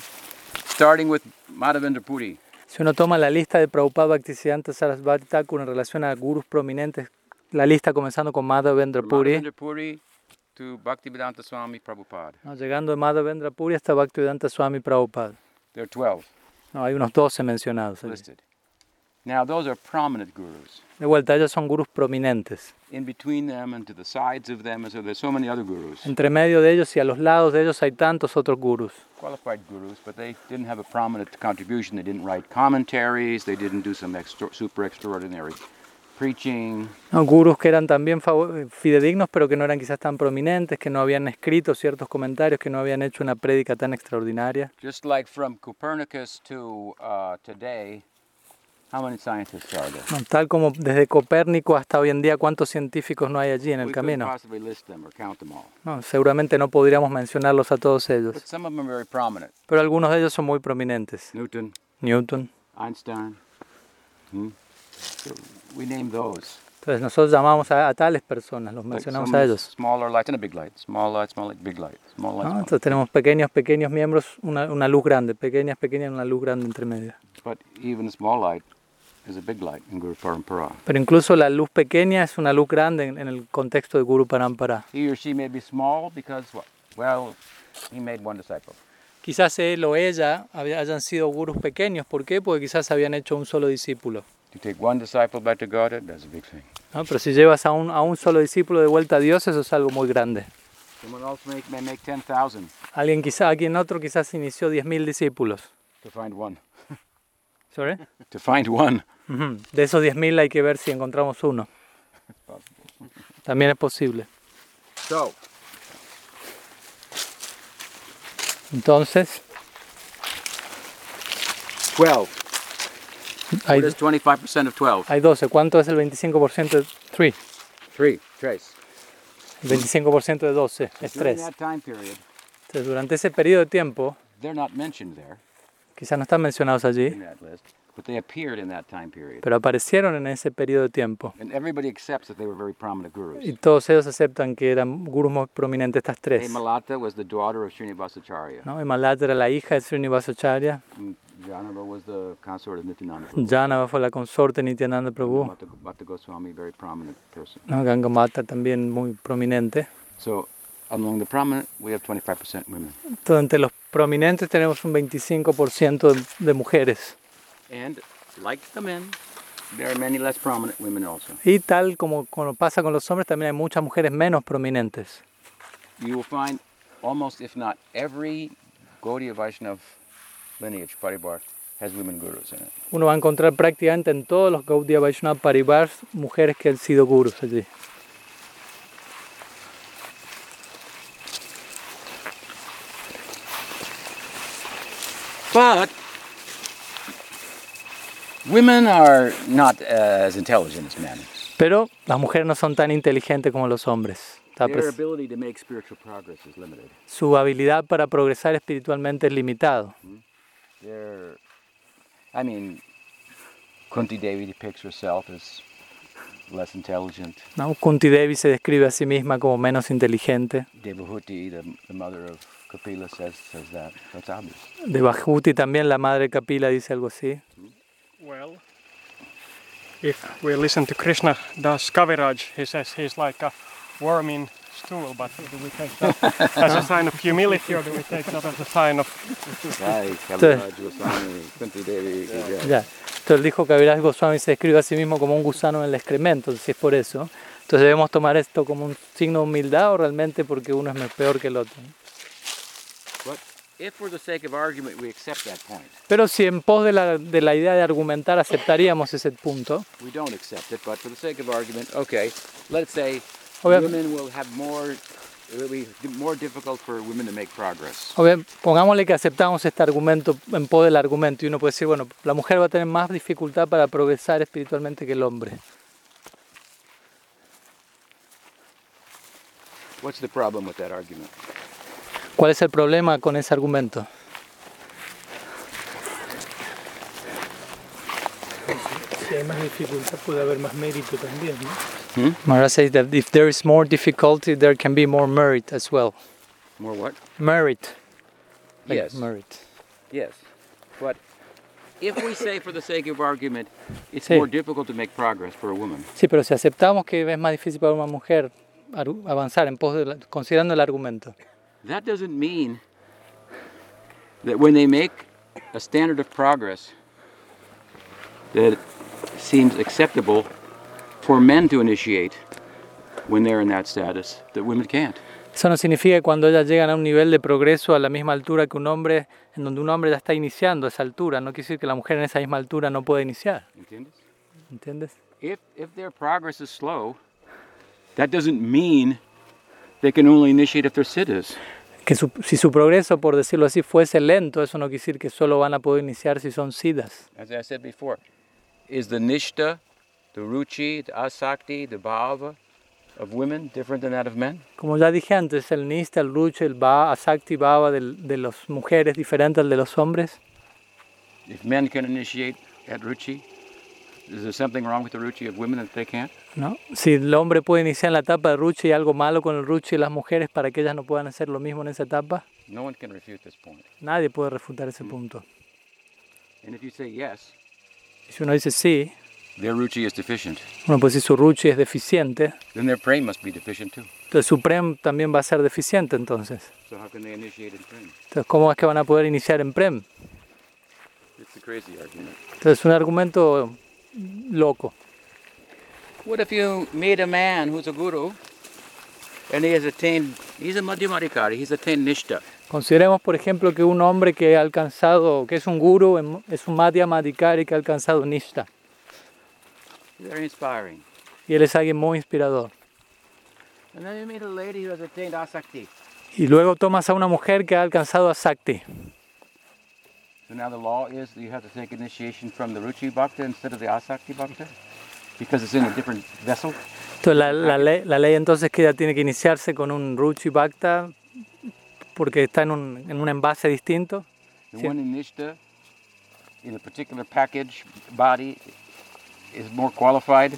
starting with Madhavendra Puri, Si uno toma la lista de Prabhupada Bhaktisiddhanta Sarasvati Thakur en relación a gurus prominentes, la lista comenzando con Madhavendra Puri, Puri to Bhaktivedanta Swami Prabhupada, ¿no? llegando de Madhavendra Puri hasta Bhaktivedanta Swami Prabhupada. there are 12 No, hay unos 12 mencionados. allí. listed. Now, those are prominent gurus. De vuelta, ellos son gurus prominentes. In between them and to the sides of them, so there's so many other gurus, Entre medio de ellos y a los lados de ellos hay tantos otros gurus. qualified gurus, but they didn't have a prominent contribution. They didn't write commentaries. They didn't do some extra, super extraordinary preaching. No, gurus que eran también fidedignos, pero que no eran quizás tan prominentes, que no habían escrito ciertos comentarios, que no habían hecho una prédica tan extraordinaria. Just like from Copernicus to uh, today, tal como desde Copérnico hasta hoy en día, ¿cuántos científicos no hay allí en el camino? No, seguramente no podríamos mencionarlos a todos But ellos, some of them are very prominent. pero algunos de ellos son muy prominentes. Newton, Newton. Einstein. Hmm? So we name those. Entonces nosotros llamamos a, a tales personas, los mencionamos a ellos. Smaller lights and a big light. Small light, small light, big light. Small light, ¿no? small light. Entonces tenemos pequeños, pequeños miembros, una, una luz grande, pequeñas, pequeñas, una luz grande entre medio. But even a small light Pero incluso la luz pequeña es una luz grande en, en el contexto de Guru Parampara. He or she may be small because what? Well, he made one disciple. Quizás él o ella hayan sido gurus pequeños. ¿Por qué? Porque quizás habían hecho un solo discípulo. To take one disciple back to Godhead, that's a big thing. ¿no? Pero si llevas a un, a un solo discípulo de vuelta a Dios, eso es algo muy grande. Someone else may, may make 10,000 Alguien quizá, alguien otro quizás inició 10.000 discípulos. to find one. ¿Sorry? To find one. De esos 10.000 hay que ver si encontramos uno. También es posible. Entonces, 12. hay, What is 25% of 12? hay 12. ¿Cuánto es el 25% de 3? 3. Trace. El 25% de 12 es During 3. that time period, Entonces, durante ese periodo de tiempo, quizás no están mencionados allí, but they appeared in that time period. pero aparecieron en ese periodo de tiempo. And everybody accepts that they were very prominent gurus. Y todos ellos aceptan que eran gurus muy prominentes, estas tres. Malata was the daughter of Srinivasacharya. ¿no? Himalaya era la hija de Srinivasacharya, And Janava was the consort of Nityananda Prabhu. Janava fue la consorte de Nityananda Prabhu, Bhatta, Bhatta Goswami, very prominent person. ¿no? Gangamata también muy prominente. So, among the prominent, we have 25% women. Entonces, entre los prominentes tenemos un 25% de, de mujeres. And like the men, there are many less prominent women also. Y tal como, como pasa con los hombres, también hay muchas mujeres menos prominentes. You will find almost, if not every Gaudiya Vaishnav lineage, Paribar, has women gurus in it. Uno va a encontrar prácticamente en todos los Gaudiya Vaishnava Paribars mujeres que han sido gurus allí. But women are not as intelligent as men. Pero las mujeres no son tan inteligentes como los hombres. Está Their pres- ability to make spiritual progress is limited. Su habilidad para progresar espiritualmente es limitado. They're, I mean, Kunti Devi depicts herself as less intelligent. ¿no? Kunti Devi se describe a sí misma como menos inteligente. Devahuti, the, the mother of Kapila, says, says that. That's obvious. De Bhajuti también la madre Kapila dice algo así. Well, if we listen to Krishna Das Kaviraj, he says he's like a worm in stool, but do we take that as a sign of humility or do we take that as a sign of. Ya. Entonces dijo Kaviraj Goswami se describe a sí mismo como un gusano en el excremento, si es por eso. Entonces debemos tomar esto como un signo de humildad o realmente porque uno es peor que el otro. But if for the sake of argument we accept that point, Pero si en pos de la, de la idea de argumentar aceptaríamos ese punto, we don't accept it, but for the sake of argument, okay, let's say Okay. women will have more, it will be more difficult for women to make progress. obvia- pongámosle que aceptamos este argumento en pos del argumento y uno puede decir, bueno, la mujer va a tener más dificultad para progresar espiritualmente que el hombre. What's the problem with that argument? ¿Cuál es el problema con ese argumento? Si hay más dificultad puede haber más mérito también, ¿no? Maharaj says that if there is more difficulty, there can be more merit as well. More what? Merit. like Yes. Merit. Yes. But if we say for the sake of argument, it's Sí. more difficult to make progress for a woman, Sí, pero si aceptamos que es más difícil para una mujer avanzar en pos de la- considerando el argumento, that doesn't mean that when they make a standard of progress that seems acceptable for men to initiate when they're in that status, that women can't. eso no significa que cuando ellas llegan a un nivel de progreso a la misma altura que un hombre, en donde un hombre ya está iniciando a esa altura, no quiere decir que la mujer en esa misma altura no pueda iniciar, ¿Entiendes? ¿entiendes? If, if their progress is slow, that doesn't mean they can only initiate if they're siddhas. que su- si su progreso, por decirlo así, fuese lento, eso no quiere decir que solo van a poder iniciar si son siddhas. As I said before, is the nishta, the ruchi, the asakti, the bhava of women different than that of men? Como ya dije antes, el nista, el rucha, el ba, asakti, bhava del- de las mujeres diferente al de los hombres. If men can initiate at ruchi, ¿no? Si el hombre puede iniciar en la etapa de rucha y algo malo con el rucha y las mujeres para que ellas no puedan hacer lo mismo en esa etapa, No one can refute this point. nadie puede refutar ese punto. And if you say yes, si uno dice sí, their ruchi is deficient, decir su ruchi es deficiente, then their prem must be deficient too. entonces su prem también va a ser deficiente entonces. So how can they initiate in prem? Entonces, ¿cómo es que van a poder iniciar en prem? It's a crazy argument. Entonces, un argumento loco. What if you meet a man who's a guru and he has attained, he's a madhyamadikari, he's attained nishta. Consideremos, por ejemplo, que un hombre que ha alcanzado, que es un guru, em- es un Madhya Madhikari que ha alcanzado Nishta. Very inspiring. Y él es alguien muy inspirador. And then you meet a lady who has attained asakti. Y luego tomas a una mujer que ha alcanzado a Sakti. So now the law is that you have to take initiation from the ruchi bhakta instead of the asakti bhakta? Because it's in a different vessel? Entonces, la, la ley, la ley entonces que ella tiene que iniciarse con un Ruchi Bhakta porque está en un, en un envase distinto. The Sí. one in nishta, in a particular package, body, is more qualified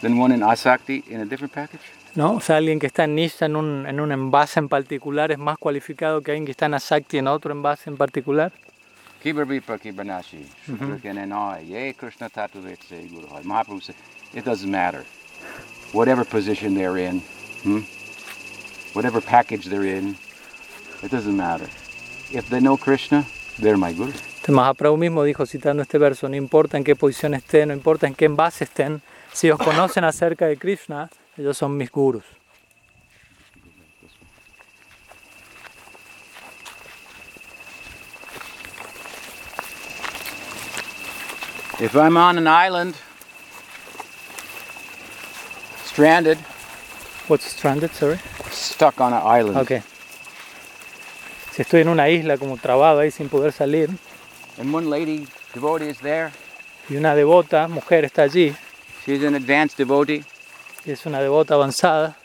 than one in asakti in a different package? ¿no? O sea, alguien que está en Nishta en un, en un envase en particular es más cualificado que alguien que está en Asakti en otro envase en particular. Kibar vipa kibarnashi, shudra kenenai, ye Krishna tatuvetse guru. Mahaprabhu said, it doesn't matter. Whatever position they're in, hmm? whatever package they're in, it doesn't matter. If they know Krishna, they're my guru. Mahaprabhu mismo dijo, citando este verso, no importa en qué posición estén, no importa en qué envase estén, si ellos conocen acerca de Krishna, ellos son mis gurus. If I'm on an island, stranded, What's stranded, sorry? stuck on an island, Ok. Si estoy en una isla como trabado ahí sin poder salir, and one lady devotee is there, y una devota, mujer, está allí, she's an advanced devotee, y es una devota avanzada,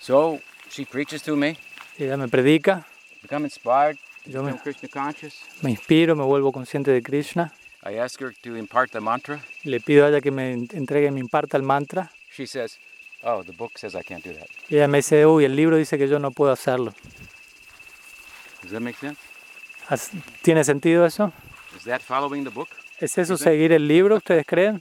so she preaches to me, y ella me predica, become inspired, yo me, become Krishna conscious. me inspiro, me vuelvo consciente de Krishna, I ask her to impart the mantra. le pido a ella que me entregue, me imparta el mantra, She says, "Oh, the book says I can't do that." y ella me dice, uy, el libro dice que yo no puedo hacerlo. Does that make sense? ¿Has- ¿Tiene sentido eso? Is that following the book? ¿Es eso seguir el libro, ustedes creen?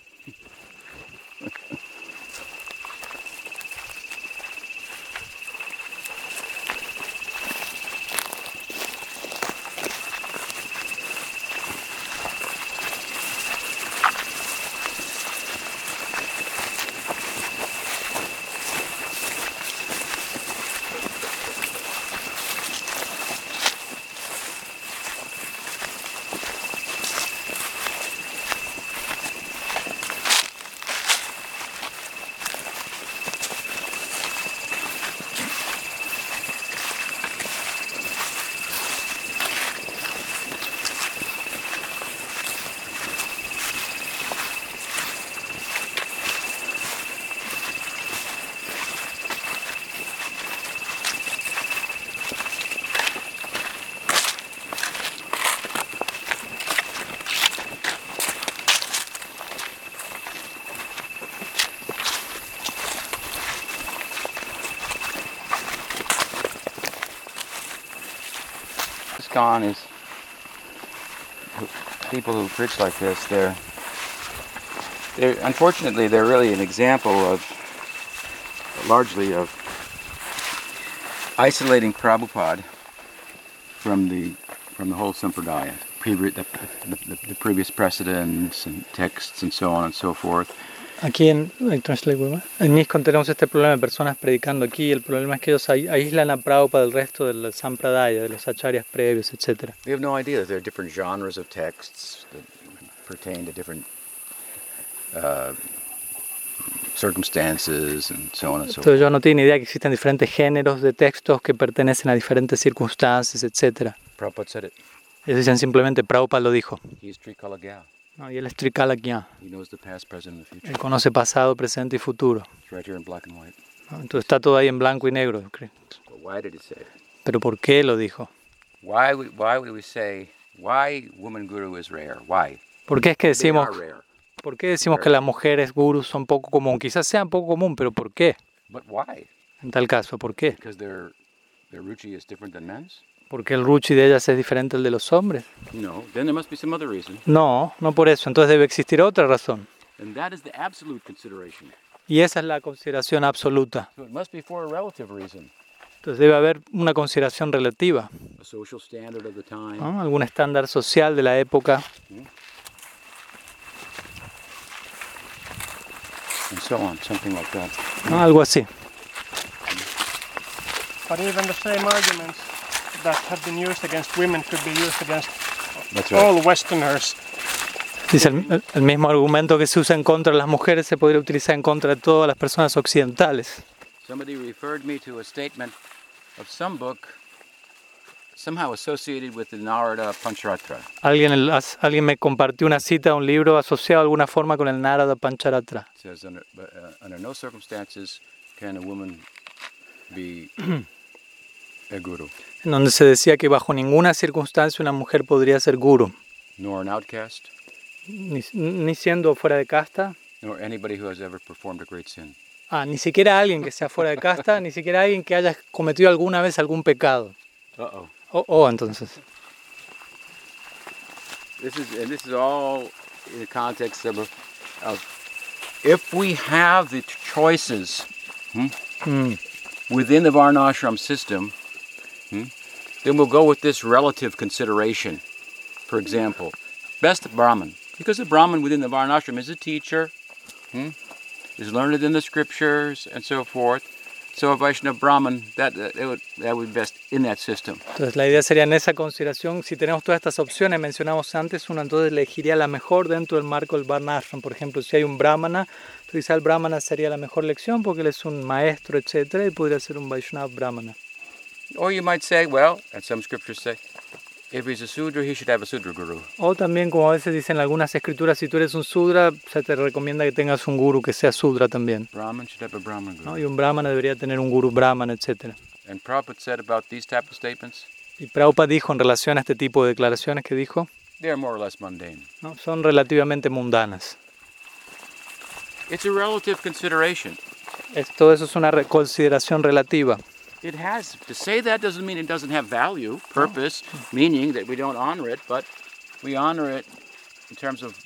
ISKCON is people who preach like this. They're, they're unfortunately they're really an example of largely of isolating Prabhupada from the from the whole sampradaya, previ- the, the, the previous precedents and texts and so on and so forth. Aquí en, en Niscon tenemos este problema de personas predicando aquí. El problema es que ellos aíslan a Prabhupada del resto del Sampradaya, de los acharyas previos, etc. We have no idea that there are different genres of texts that pertain to different uh, circumstances and so on and so forth. Entonces yo no tengo idea que existen diferentes géneros de textos que pertenecen a diferentes circunstancias, etc. Prabhupada said it. Ellos dicen simplemente Prabhupada lo dijo. He is Trikalagya. ¿No? Y él es Trikalagya. Él conoce pasado, presente y futuro. It's right here in black and white. ¿no? Entonces está todo ahí en blanco y negro. But why did he say it? Pero ¿por qué lo dijo? Why would, why would we say, why woman guru is rare? Why? ¿Por qué es que decimos. ¿por qué decimos que las mujeres gurus son poco común? Quizás sean poco común, pero ¿por qué? En tal caso, ¿por qué? ¿Porque el ruchi de ellas es diferente al de los hombres? No. Then there must be some other reason. No, no por eso. Entonces debe existir otra razón. And that is the absolute consideration. Y esa es la consideración absoluta. So it must be for a relative reason. Entonces debe haber una consideración relativa, A social standard of the time. ¿no? algún estándar social de la época And so on, something like that. ¿no? algo así. But even the same arguments that have been used against women could be used against all Westerners. Dice el, mismo argumento que se usa en contra de las mujeres se podría utilizar en contra de todas las personas occidentales. Somebody referred me to a statement of some book somehow associated with the Narada Pancharatra. Alguien, el- as- alguien me compartió una cita de un libro asociado de alguna forma con el Narada Pancharatra. It says, under, but, uh, under no circumstances can a woman be a guru, en donde se decía que bajo ninguna circunstancia una mujer podría ser guru, nor an outcast, ni, ni siendo fuera de casta, nor anybody who has ever performed a great sin. ah, ni siquiera alguien que sea fuera de casta, ni siquiera alguien que haya cometido alguna vez algún pecado. Uh-oh. Oh, oh, entonces. This is, and this is all in the context of, of if we have the choices hmm, Mm. within the Varnashram system, hmm, then we'll go with this relative consideration for example, best Brahmin, because the Brahmin within the Varnashram is a teacher, hmm, is learned in the scriptures, and so forth. So a Vaishnava Brahmin, that, that, would, that would be best in that system. Entonces la idea sería en esa consideración, si tenemos todas estas opciones, mencionamos antes, uno entonces elegiría la mejor dentro del marco del Varnashram. Por ejemplo, si hay un Brahmana, quizá el Brahmana sería la mejor lección porque él es un maestro, etcétera, y podría ser un Vaishnava Brahmana. Or you might say, well, and some scriptures say, if he's a Sudra, he should have a Sudra guru. O también, como a veces dicen algunas escrituras, si tú eres un Sudra, se te recomienda que tengas un guru que sea Sudra también. Brahman should have a Brahman guru. ¿no? Y un Brahmana debería tener un guru Brahmana, etcétera. And Prabhupada said about these type of statements, Y Prabhupada dijo en relación a este tipo de declaraciones que dijo, they're more or less mundane. ¿no? son relativamente mundanas. It's a relative consideration. Es- todo eso es una consideración relativa. It has to say that doesn't mean it doesn't have value, purpose, meaning that we don't honor it, but we honor it in terms of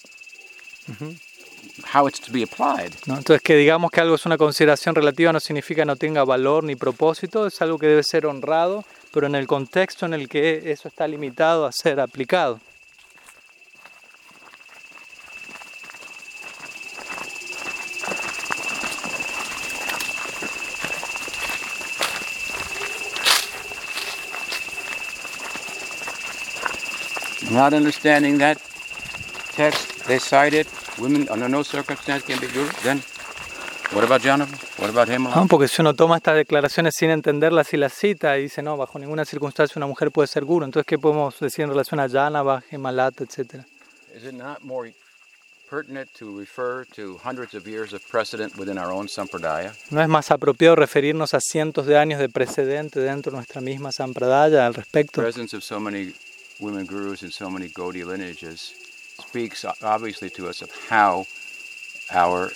how it's to be applied. ¿no? Entonces, que digamos que algo es una consideración relativa no significa no tenga valor ni propósito, es algo que debe ser honrado, pero en el contexto en el que eso está limitado a ser aplicado. Not understanding that text, they cite it. Women under no circumstance can be guru. Then, what about Janava? What about ¿no? Himala? Porque si uno toma estas declaraciones sin entenderlas y las cita y dice, no, bajo ninguna circunstancia una mujer puede ser guru, entonces, ¿qué podemos decir en relación a Janava, Himalata, etcétera? Is it not more pertinent to refer to hundreds of years of precedent within our own sampradaya? ¿No es más apropiado referirnos a cientos de años de precedente dentro de nuestra misma Sampradaya al respecto? Women gurus and so many Gaudiya lineages speaks obviously to us of how our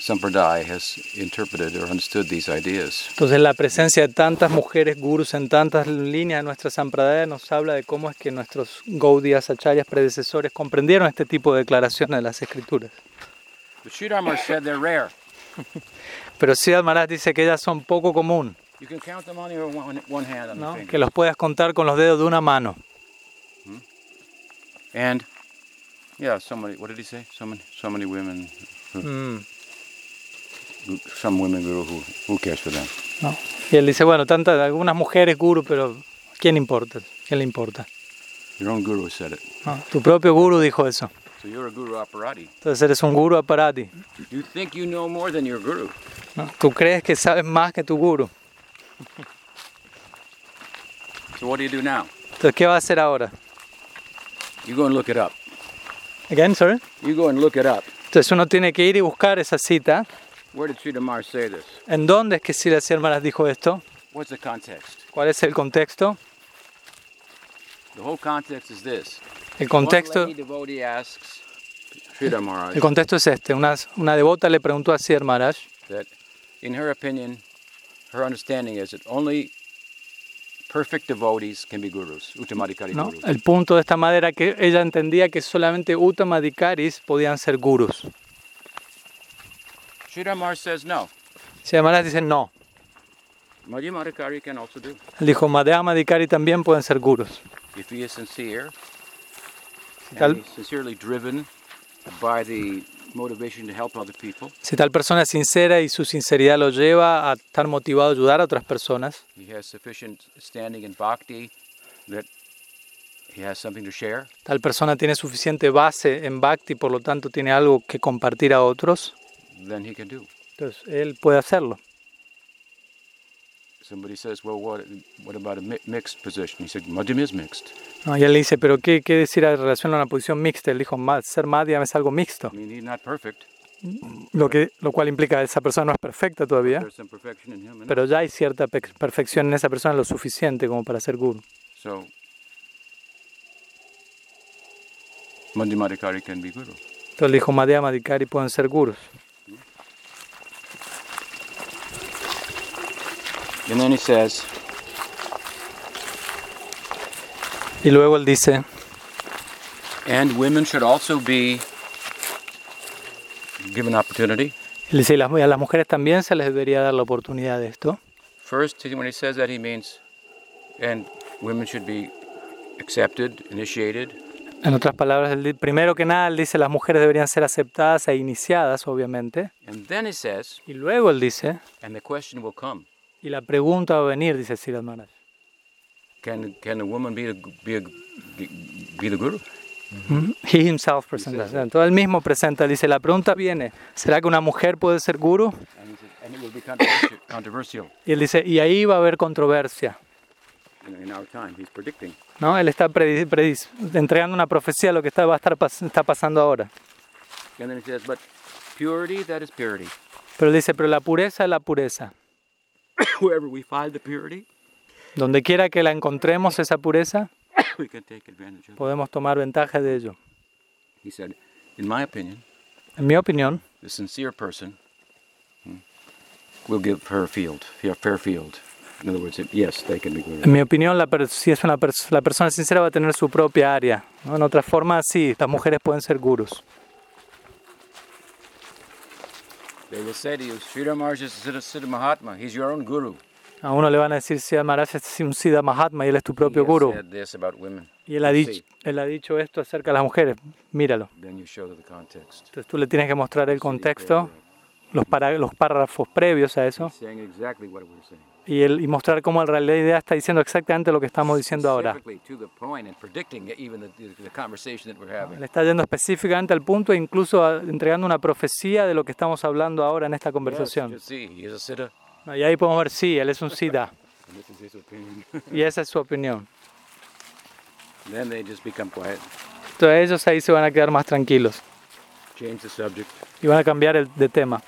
sampradaya has interpreted or understood these ideas. Entonces la presencia de tantas mujeres gurus en tantas líneas de nuestra Sampradaya nos habla de cómo es que nuestros Gaudiyas, Acharyas predecesores comprendieron este tipo de declaraciones de las escrituras. But Sridharmar said they're rare. Pero Siddharth Maharaj dice que ellas son poco común, You can count them on your one, one hand on ¿no? the que los puedas contar con los dedos de una mano. And yeah, so many. What did he say? So many, so many women. Mm, Some women guru who who cares for them? ¿no? Y él dice, bueno, tantas, algunas mujeres guru, pero ¿quién importa? ¿Quién le importa? Your own guru said it. ¿no? Tu propio guru dijo eso. So you're a guru. Entonces eres un guru aparati. You think you know more than your guru. ¿no? Tú crees que sabes más que tu guru. So what do you do now? Entonces, ¿qué va a hacer ahora? You go and look it up. Again, sorry. You go and look it up. Entonces uno tiene que ir y buscar esa cita. Where did say this? ¿En dónde es que Siddhartha Maharaj dijo esto? What's the context? ¿Cuál es el contexto? The whole context is this. El contexto, asks Maharaj el contexto es este. Una, una devota le preguntó a Siddhartha Maharaj that, in her opinion, her understanding is that only perfect devotees can be gurus, uttamadikari ¿no? gurus. El punto de esta manera que ella entendía que solamente Uttamadikaris podían ser gurus. Sridhar Maharaj says no. Maharaj dice no. Madhyamadikari can also do. Él dijo Madhyamadikari también pueden ser gurus. If he is sincere Si and he's sincerely driven by the si tal persona es sincera y su sinceridad lo lleva a estar motivado a ayudar a otras personas, tal persona tiene suficiente base en Bhakti, por lo tanto tiene algo que compartir a otros, then he can do. entonces él puede hacerlo. Somebody says, well, what, what about a mi- mixed position? He said, Madhyam is mixed. No, y él le dice, pero qué, ¿qué decir en relación a una posición mixta? Él dijo, "Ma- ser Madhyam es algo mixto, I mean, he's not perfect. lo, que, lo cual implica que esa persona no es perfecta todavía, pero ya hay cierta pe- perfección en esa persona lo suficiente como para ser guru. So, Madhyamadikari can be guru. Entonces dijo, Madhyamadikari pueden ser gurus. And then he says, Y luego él dice, and women should also be given opportunity. él dice, "Y las, a las mujeres también se les debería dar la oportunidad de esto. First, when he says that, he means, and women should be accepted, initiated. En otras palabras, él di- primero que nada, él dice las mujeres deberían ser aceptadas e iniciadas, obviamente. And then he says, Y luego él dice, and the question will come y la pregunta va a venir, dice Siddhartha Maharaj. can, can a woman be, a, be, a, be the guru? He himself presenta. Entonces él mismo presenta, dice, la pregunta viene, ¿será que una mujer puede ser guru? Y él dice, y ahí va a haber controversia. In, in our time, he's predicting. ¿no? Él está entregando una profecía a lo que está, va a estar pas- está pasando ahora. And then he says, but purity, that is purity. Pero él dice, pero la pureza es la pureza. Wherever we find the purity, Donde quiera que la encontremos, esa pureza, we can take advantage of it. podemos tomar ventaja de ello. He said, in my opinion, En mi opinión, the sincere person will give her a field, a fair field. In other words, yes, they can be gurus. en mi opinión, la si es una pers- la persona sincera va a tener su propia área. ¿no? En otra forma, sí, las mujeres pueden ser gurus. They will say to you, Sri Ramaraj is Siddha, Siddha Mahatma. He's your own guru. A uno le van a decir, si Maharaj es un Siddha Mahatma y él es tu propio guru. Y él ha, dicho, él ha dicho esto acerca de las mujeres. Míralo. Entonces tú le tienes que mostrar el contexto, los, para- los párrafos previos a eso, Y, el, y mostrar cómo en realidad está diciendo exactamente lo que estamos diciendo ahora. Le está yendo específicamente al punto e incluso a- entregando una profecía de lo que estamos hablando ahora en esta conversación. Y ahí podemos ver, sí, él es un opinion. y esa es su opinión. Entonces ellos ahí se van a quedar más tranquilos y van a cambiar el, de tema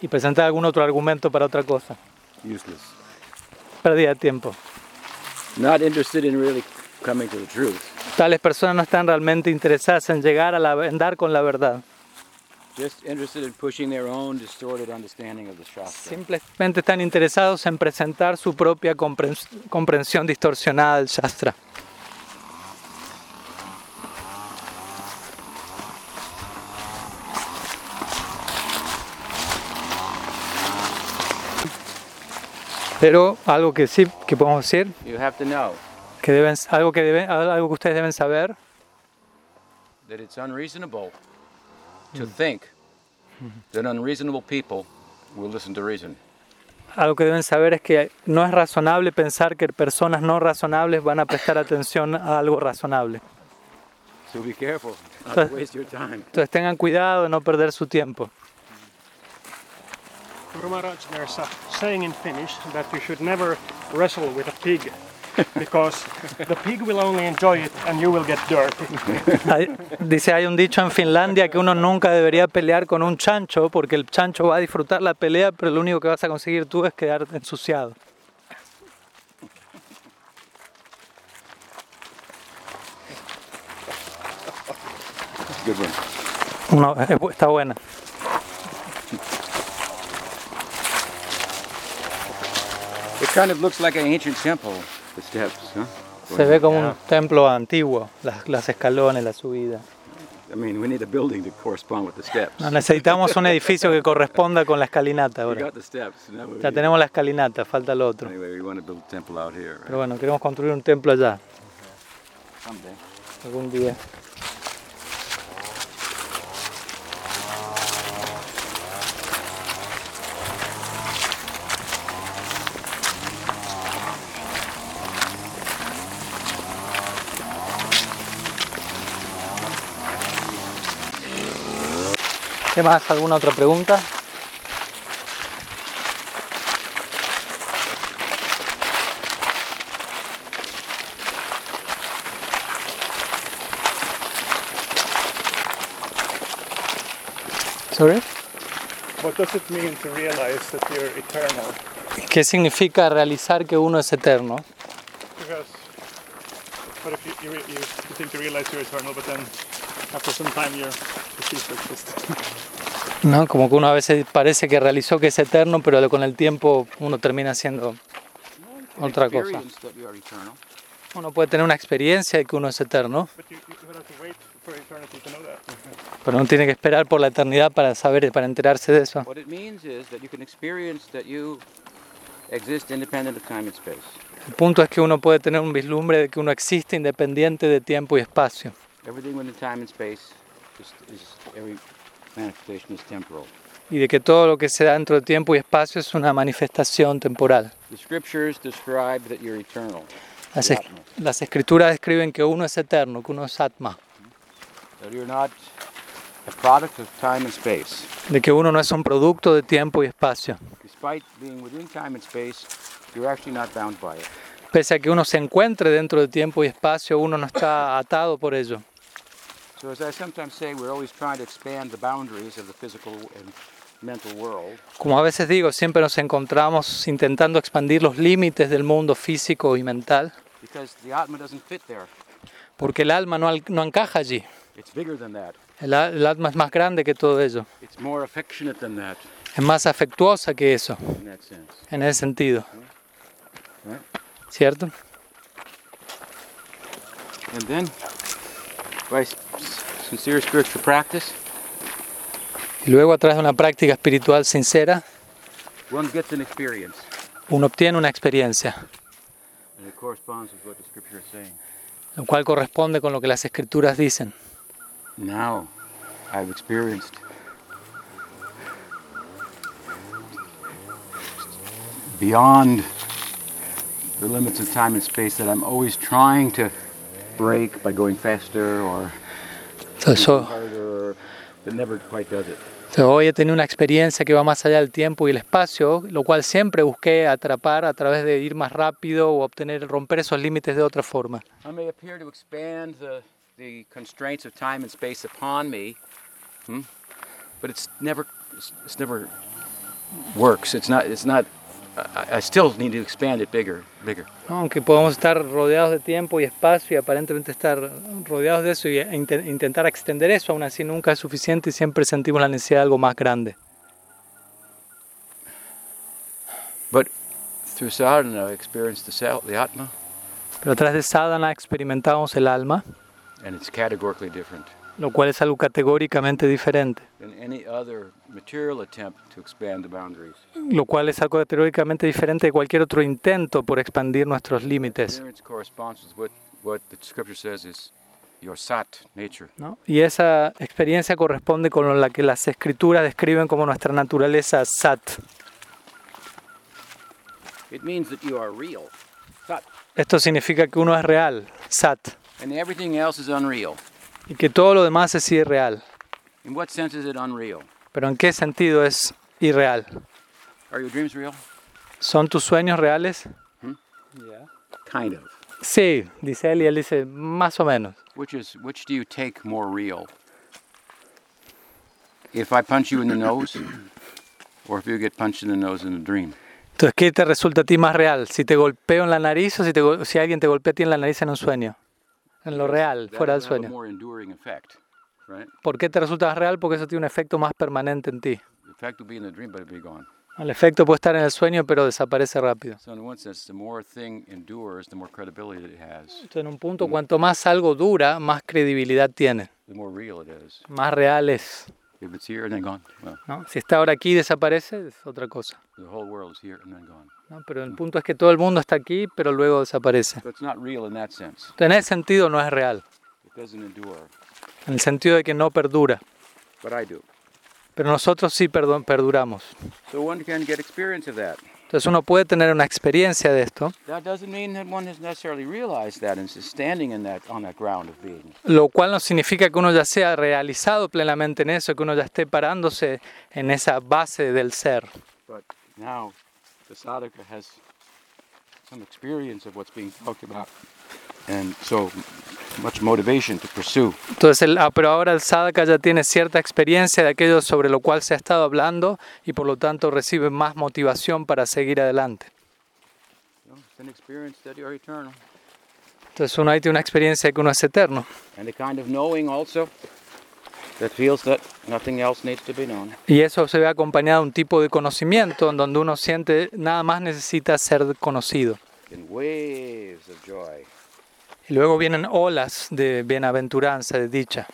y presentar algún otro argumento para otra cosa. Useless. Pérdida de tiempo. Not interested in really coming to the truth. Tales personas no están realmente interesadas en llegar a la, en dar con la verdad. Just interested in pushing their own distorted understanding of the Shastra. Simplemente están interesados en presentar su propia comprens- comprensión distorsionada del Shastra. Pero algo que sí que podemos decir, You have to know que deben, algo, que deben, algo que ustedes deben saber, that it's unreasonable to think that unreasonable people will listen to reason. algo que deben saber es que no es razonable pensar que personas no razonables van a prestar atención a algo razonable. So be careful, not to waste your time. Entonces tengan cuidado de no perder su tiempo. Guru Maharaj, saying in Finnish that you should never wrestle with a pig because the pig will only enjoy it and you will get dirty. Dice, hay un dicho en Finlandia que uno nunca debería pelear con un chancho porque el chancho va a disfrutar la pelea, pero lo único que vas a conseguir tú es quedar ensuciado. Good one. Bu- está buena. It kind of looks like an ancient temple, the steps, huh? Se ve como un templo antiguo, las, las escalones, la subida. I mean, we need a building to correspond with the steps. No, necesitamos un edificio que corresponda con la escalinata We ahora. got the steps. Now we Ya tenemos la escalinata, falta lo otro. Anyway, we want to build a temple out here. Right? Pero bueno, queremos construir un templo allá algún día. ¿Qué más? ¿Alguna otra pregunta? Sorry? What does it mean to realize that you're eternal? ¿Qué significa realizar que uno es eterno? Because, but if you, you, re- you, you think you realize you're eternal, but then after some time you're. ¿No? Como que uno a veces parece que realizó que es eterno, pero con el tiempo uno termina siendo otra cosa. Uno puede tener una experiencia de que uno es eterno, pero uno tiene que esperar por la eternidad para saber, para enterarse de eso. El punto es que uno puede tener un vislumbre de que uno existe independiente de tiempo y espacio. Y de que todo lo que se da dentro de tiempo y espacio es una manifestación temporal. The scriptures describe that you're eternal, Las, es- las escrituras describen que uno es eterno, que uno es Atma. that you're not a product of time and space. De que uno no es un producto de tiempo y espacio. Pese a que uno se encuentre dentro de tiempo y espacio, uno no está atado por ello. So as I sometimes say, we're always trying to expand the boundaries of the physical and mental world. Como a veces digo, siempre nos encontramos intentando expandir los límites del mundo físico y mental, Because the Atma doesn't fit there. porque el alma no, no encaja allí. It's bigger than that. El, el alma es más grande que todo ello, It's more affectionate than that es más afectuosa que eso, in that sense. en ese sentido. Right? ¿Cierto? And then, by s- sincere spiritual practice, Y luego a través de una práctica espiritual sincera, one gets an experience. uno obtiene una experiencia, And it corresponds with what the scripture is saying. lo cual corresponde con lo que las escrituras dicen. Now, I've experienced beyond the limits of time and space that I'm always trying to break by going faster or ho- harder, it never quite does it. entonces, hoy he tenido una experiencia que va más allá del tiempo y el espacio, lo cual siempre busqué atrapar a través de ir más rápido o obtener, romper esos límites de otra forma. I may appear to expand the, the constraints of time and space upon me, hmm? but it's never, it's never works. It's not, it's not, I, I still need to expand it bigger, bigger. ¿no? Aunque podemos estar rodeados de tiempo y espacio y aparentemente estar rodeados de eso y e inte- intentar extender eso, aún así nunca es suficiente y siempre sentimos la necesidad de algo más grande. But through sadhana, I experienced the, the Atma, Pero a través de sadhana experimentamos el alma, and it's categorically different lo cual es algo categóricamente diferente, lo cual es algo categóricamente diferente de cualquier otro intento por expandir nuestros límites. ¿no? Y esa experiencia corresponde con la que las escrituras describen como nuestra naturaleza sat, Esto significa que uno es real, sat, and everything else is unreal. y que todo lo demás es irreal. In what sense is it unreal? Pero ¿en qué sentido es irreal? Are your dreams real? ¿Son tus sueños reales? Kind of. Sí, dice él y él dice más o menos. Which is which do you take more real? If I punch you in the nose, or if you get punched in the nose in a dream? Entonces, ¿qué te resulta a ti más real? ¿Si te golpeo en la nariz o si, te si alguien te golpea a ti en la nariz en un sueño? En lo real, fuera del sueño. ¿Por qué te resulta más real? Porque eso tiene un efecto más permanente en ti. The effect will be in the dream, but it'll be gone. El efecto puede estar en el sueño, pero desaparece rápido. So in one sense, the more a thing endures, the more credibility it has, Entonces, en un punto, cuanto más algo dura, más credibilidad tiene, más real es. If it's here and then gone, well, ¿no? Si está ahora aquí y desaparece, es otra cosa. the whole world is here and then gone. ¿no? Pero el punto es que todo el mundo está aquí, pero luego desaparece. So it's not real in that sense. Entonces, en ese sentido no es real, It doesn't endure, en el sentido de que no perdura. but I do. Pero nosotros sí perduramos. So one can get experience of that. Entonces uno puede tener una experiencia de esto, lo cual no significa que uno ya sea realizado plenamente en eso, que uno ya esté parándose en esa base del ser. But now the sadhaka has some experience of what's being talked about, and so much motivation to pursue. Entonces, el- ah, pero ahora el sadhaka ya tiene cierta experiencia de aquello sobre lo cual se ha estado hablando y por lo tanto recibe más motivación para seguir adelante. Entonces uno ahí tiene una experiencia de que uno es eterno. and a kind of knowing also that feels that nothing else needs to be known. Y eso se ve acompañado de un tipo de conocimiento en donde uno siente nada más necesita ser conocido. In waves of joy, Y luego vienen olas de bienaventuranza, de dicha.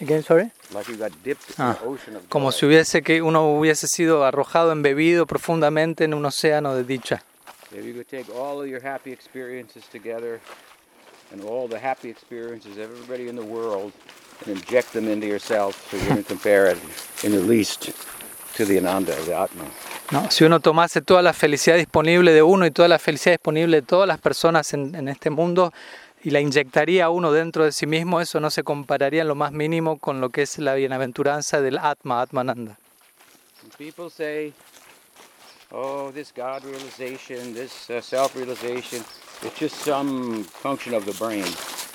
Again, sorry. Ah, Como si hubiese que uno hubiese sido arrojado, embebido profundamente en un océano de dicha. And all the happy experiences of everybody in the world and inject them into yourself so you can compare it in the least to the Ananda, the Atma. ¿no? Si uno tomase toda la felicidad disponible de uno y toda la felicidad disponible de todas las personas en, en este mundo y la inyectaría a uno dentro de sí mismo, eso no se compararía en lo más mínimo con lo que es la bienaventuranza del Atma, Atmananda. And people say, oh, this God realization, this uh, self realization, it's just some function of the brain.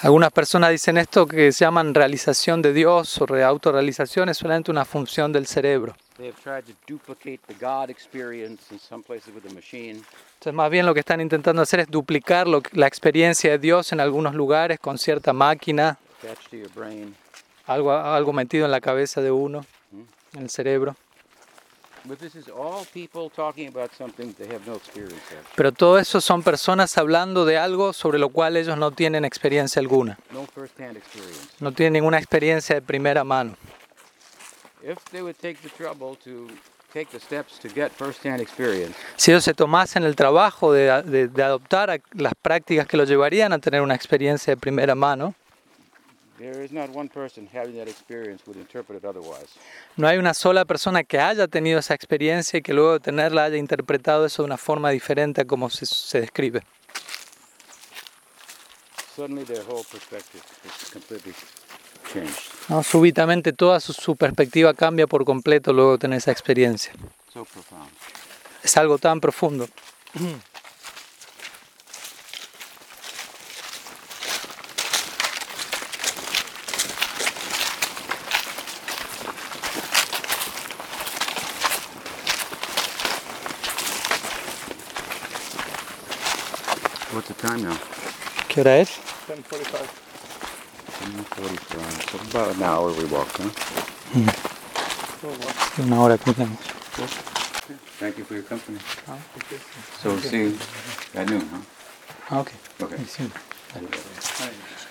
Algunas personas dicen esto que se llaman realización de Dios o re- autorrealización, es solamente una función del cerebro. They have tried to duplicate the God experience in some places with a machine. Entonces, más bien lo que están intentando hacer es duplicar lo la experiencia de Dios en algunos lugares con cierta máquina, to your brain. algo, algo metido en la cabeza de uno, en el cerebro. But this is all people talking about something they have no experience of. Pero todo eso son personas hablando de algo sobre lo cual ellos no tienen experiencia alguna, no tienen ninguna experiencia de primera mano. Si ellos se tomasen el trabajo de, de- de adoptar las prácticas que los llevarían a tener una experiencia de primera mano, there is not one person having that experience would interpret it otherwise. no hay una sola persona que haya tenido esa experiencia y que luego de tenerla haya interpretado eso de una forma diferente a como se, se describe. Suddenly their whole perspective is completely. ¿No? Súbitamente toda su, su perspectiva cambia por completo luego de tener esa experiencia. So profound. Es algo tan profundo. What's the time now? ¿Qué hora es? 10:45. 45. So about an hour we walked, huh? Una hora caminamos. Thank you for your company. So we'll see you at noon, huh? Ah, ok. Okay. Sí. Bye.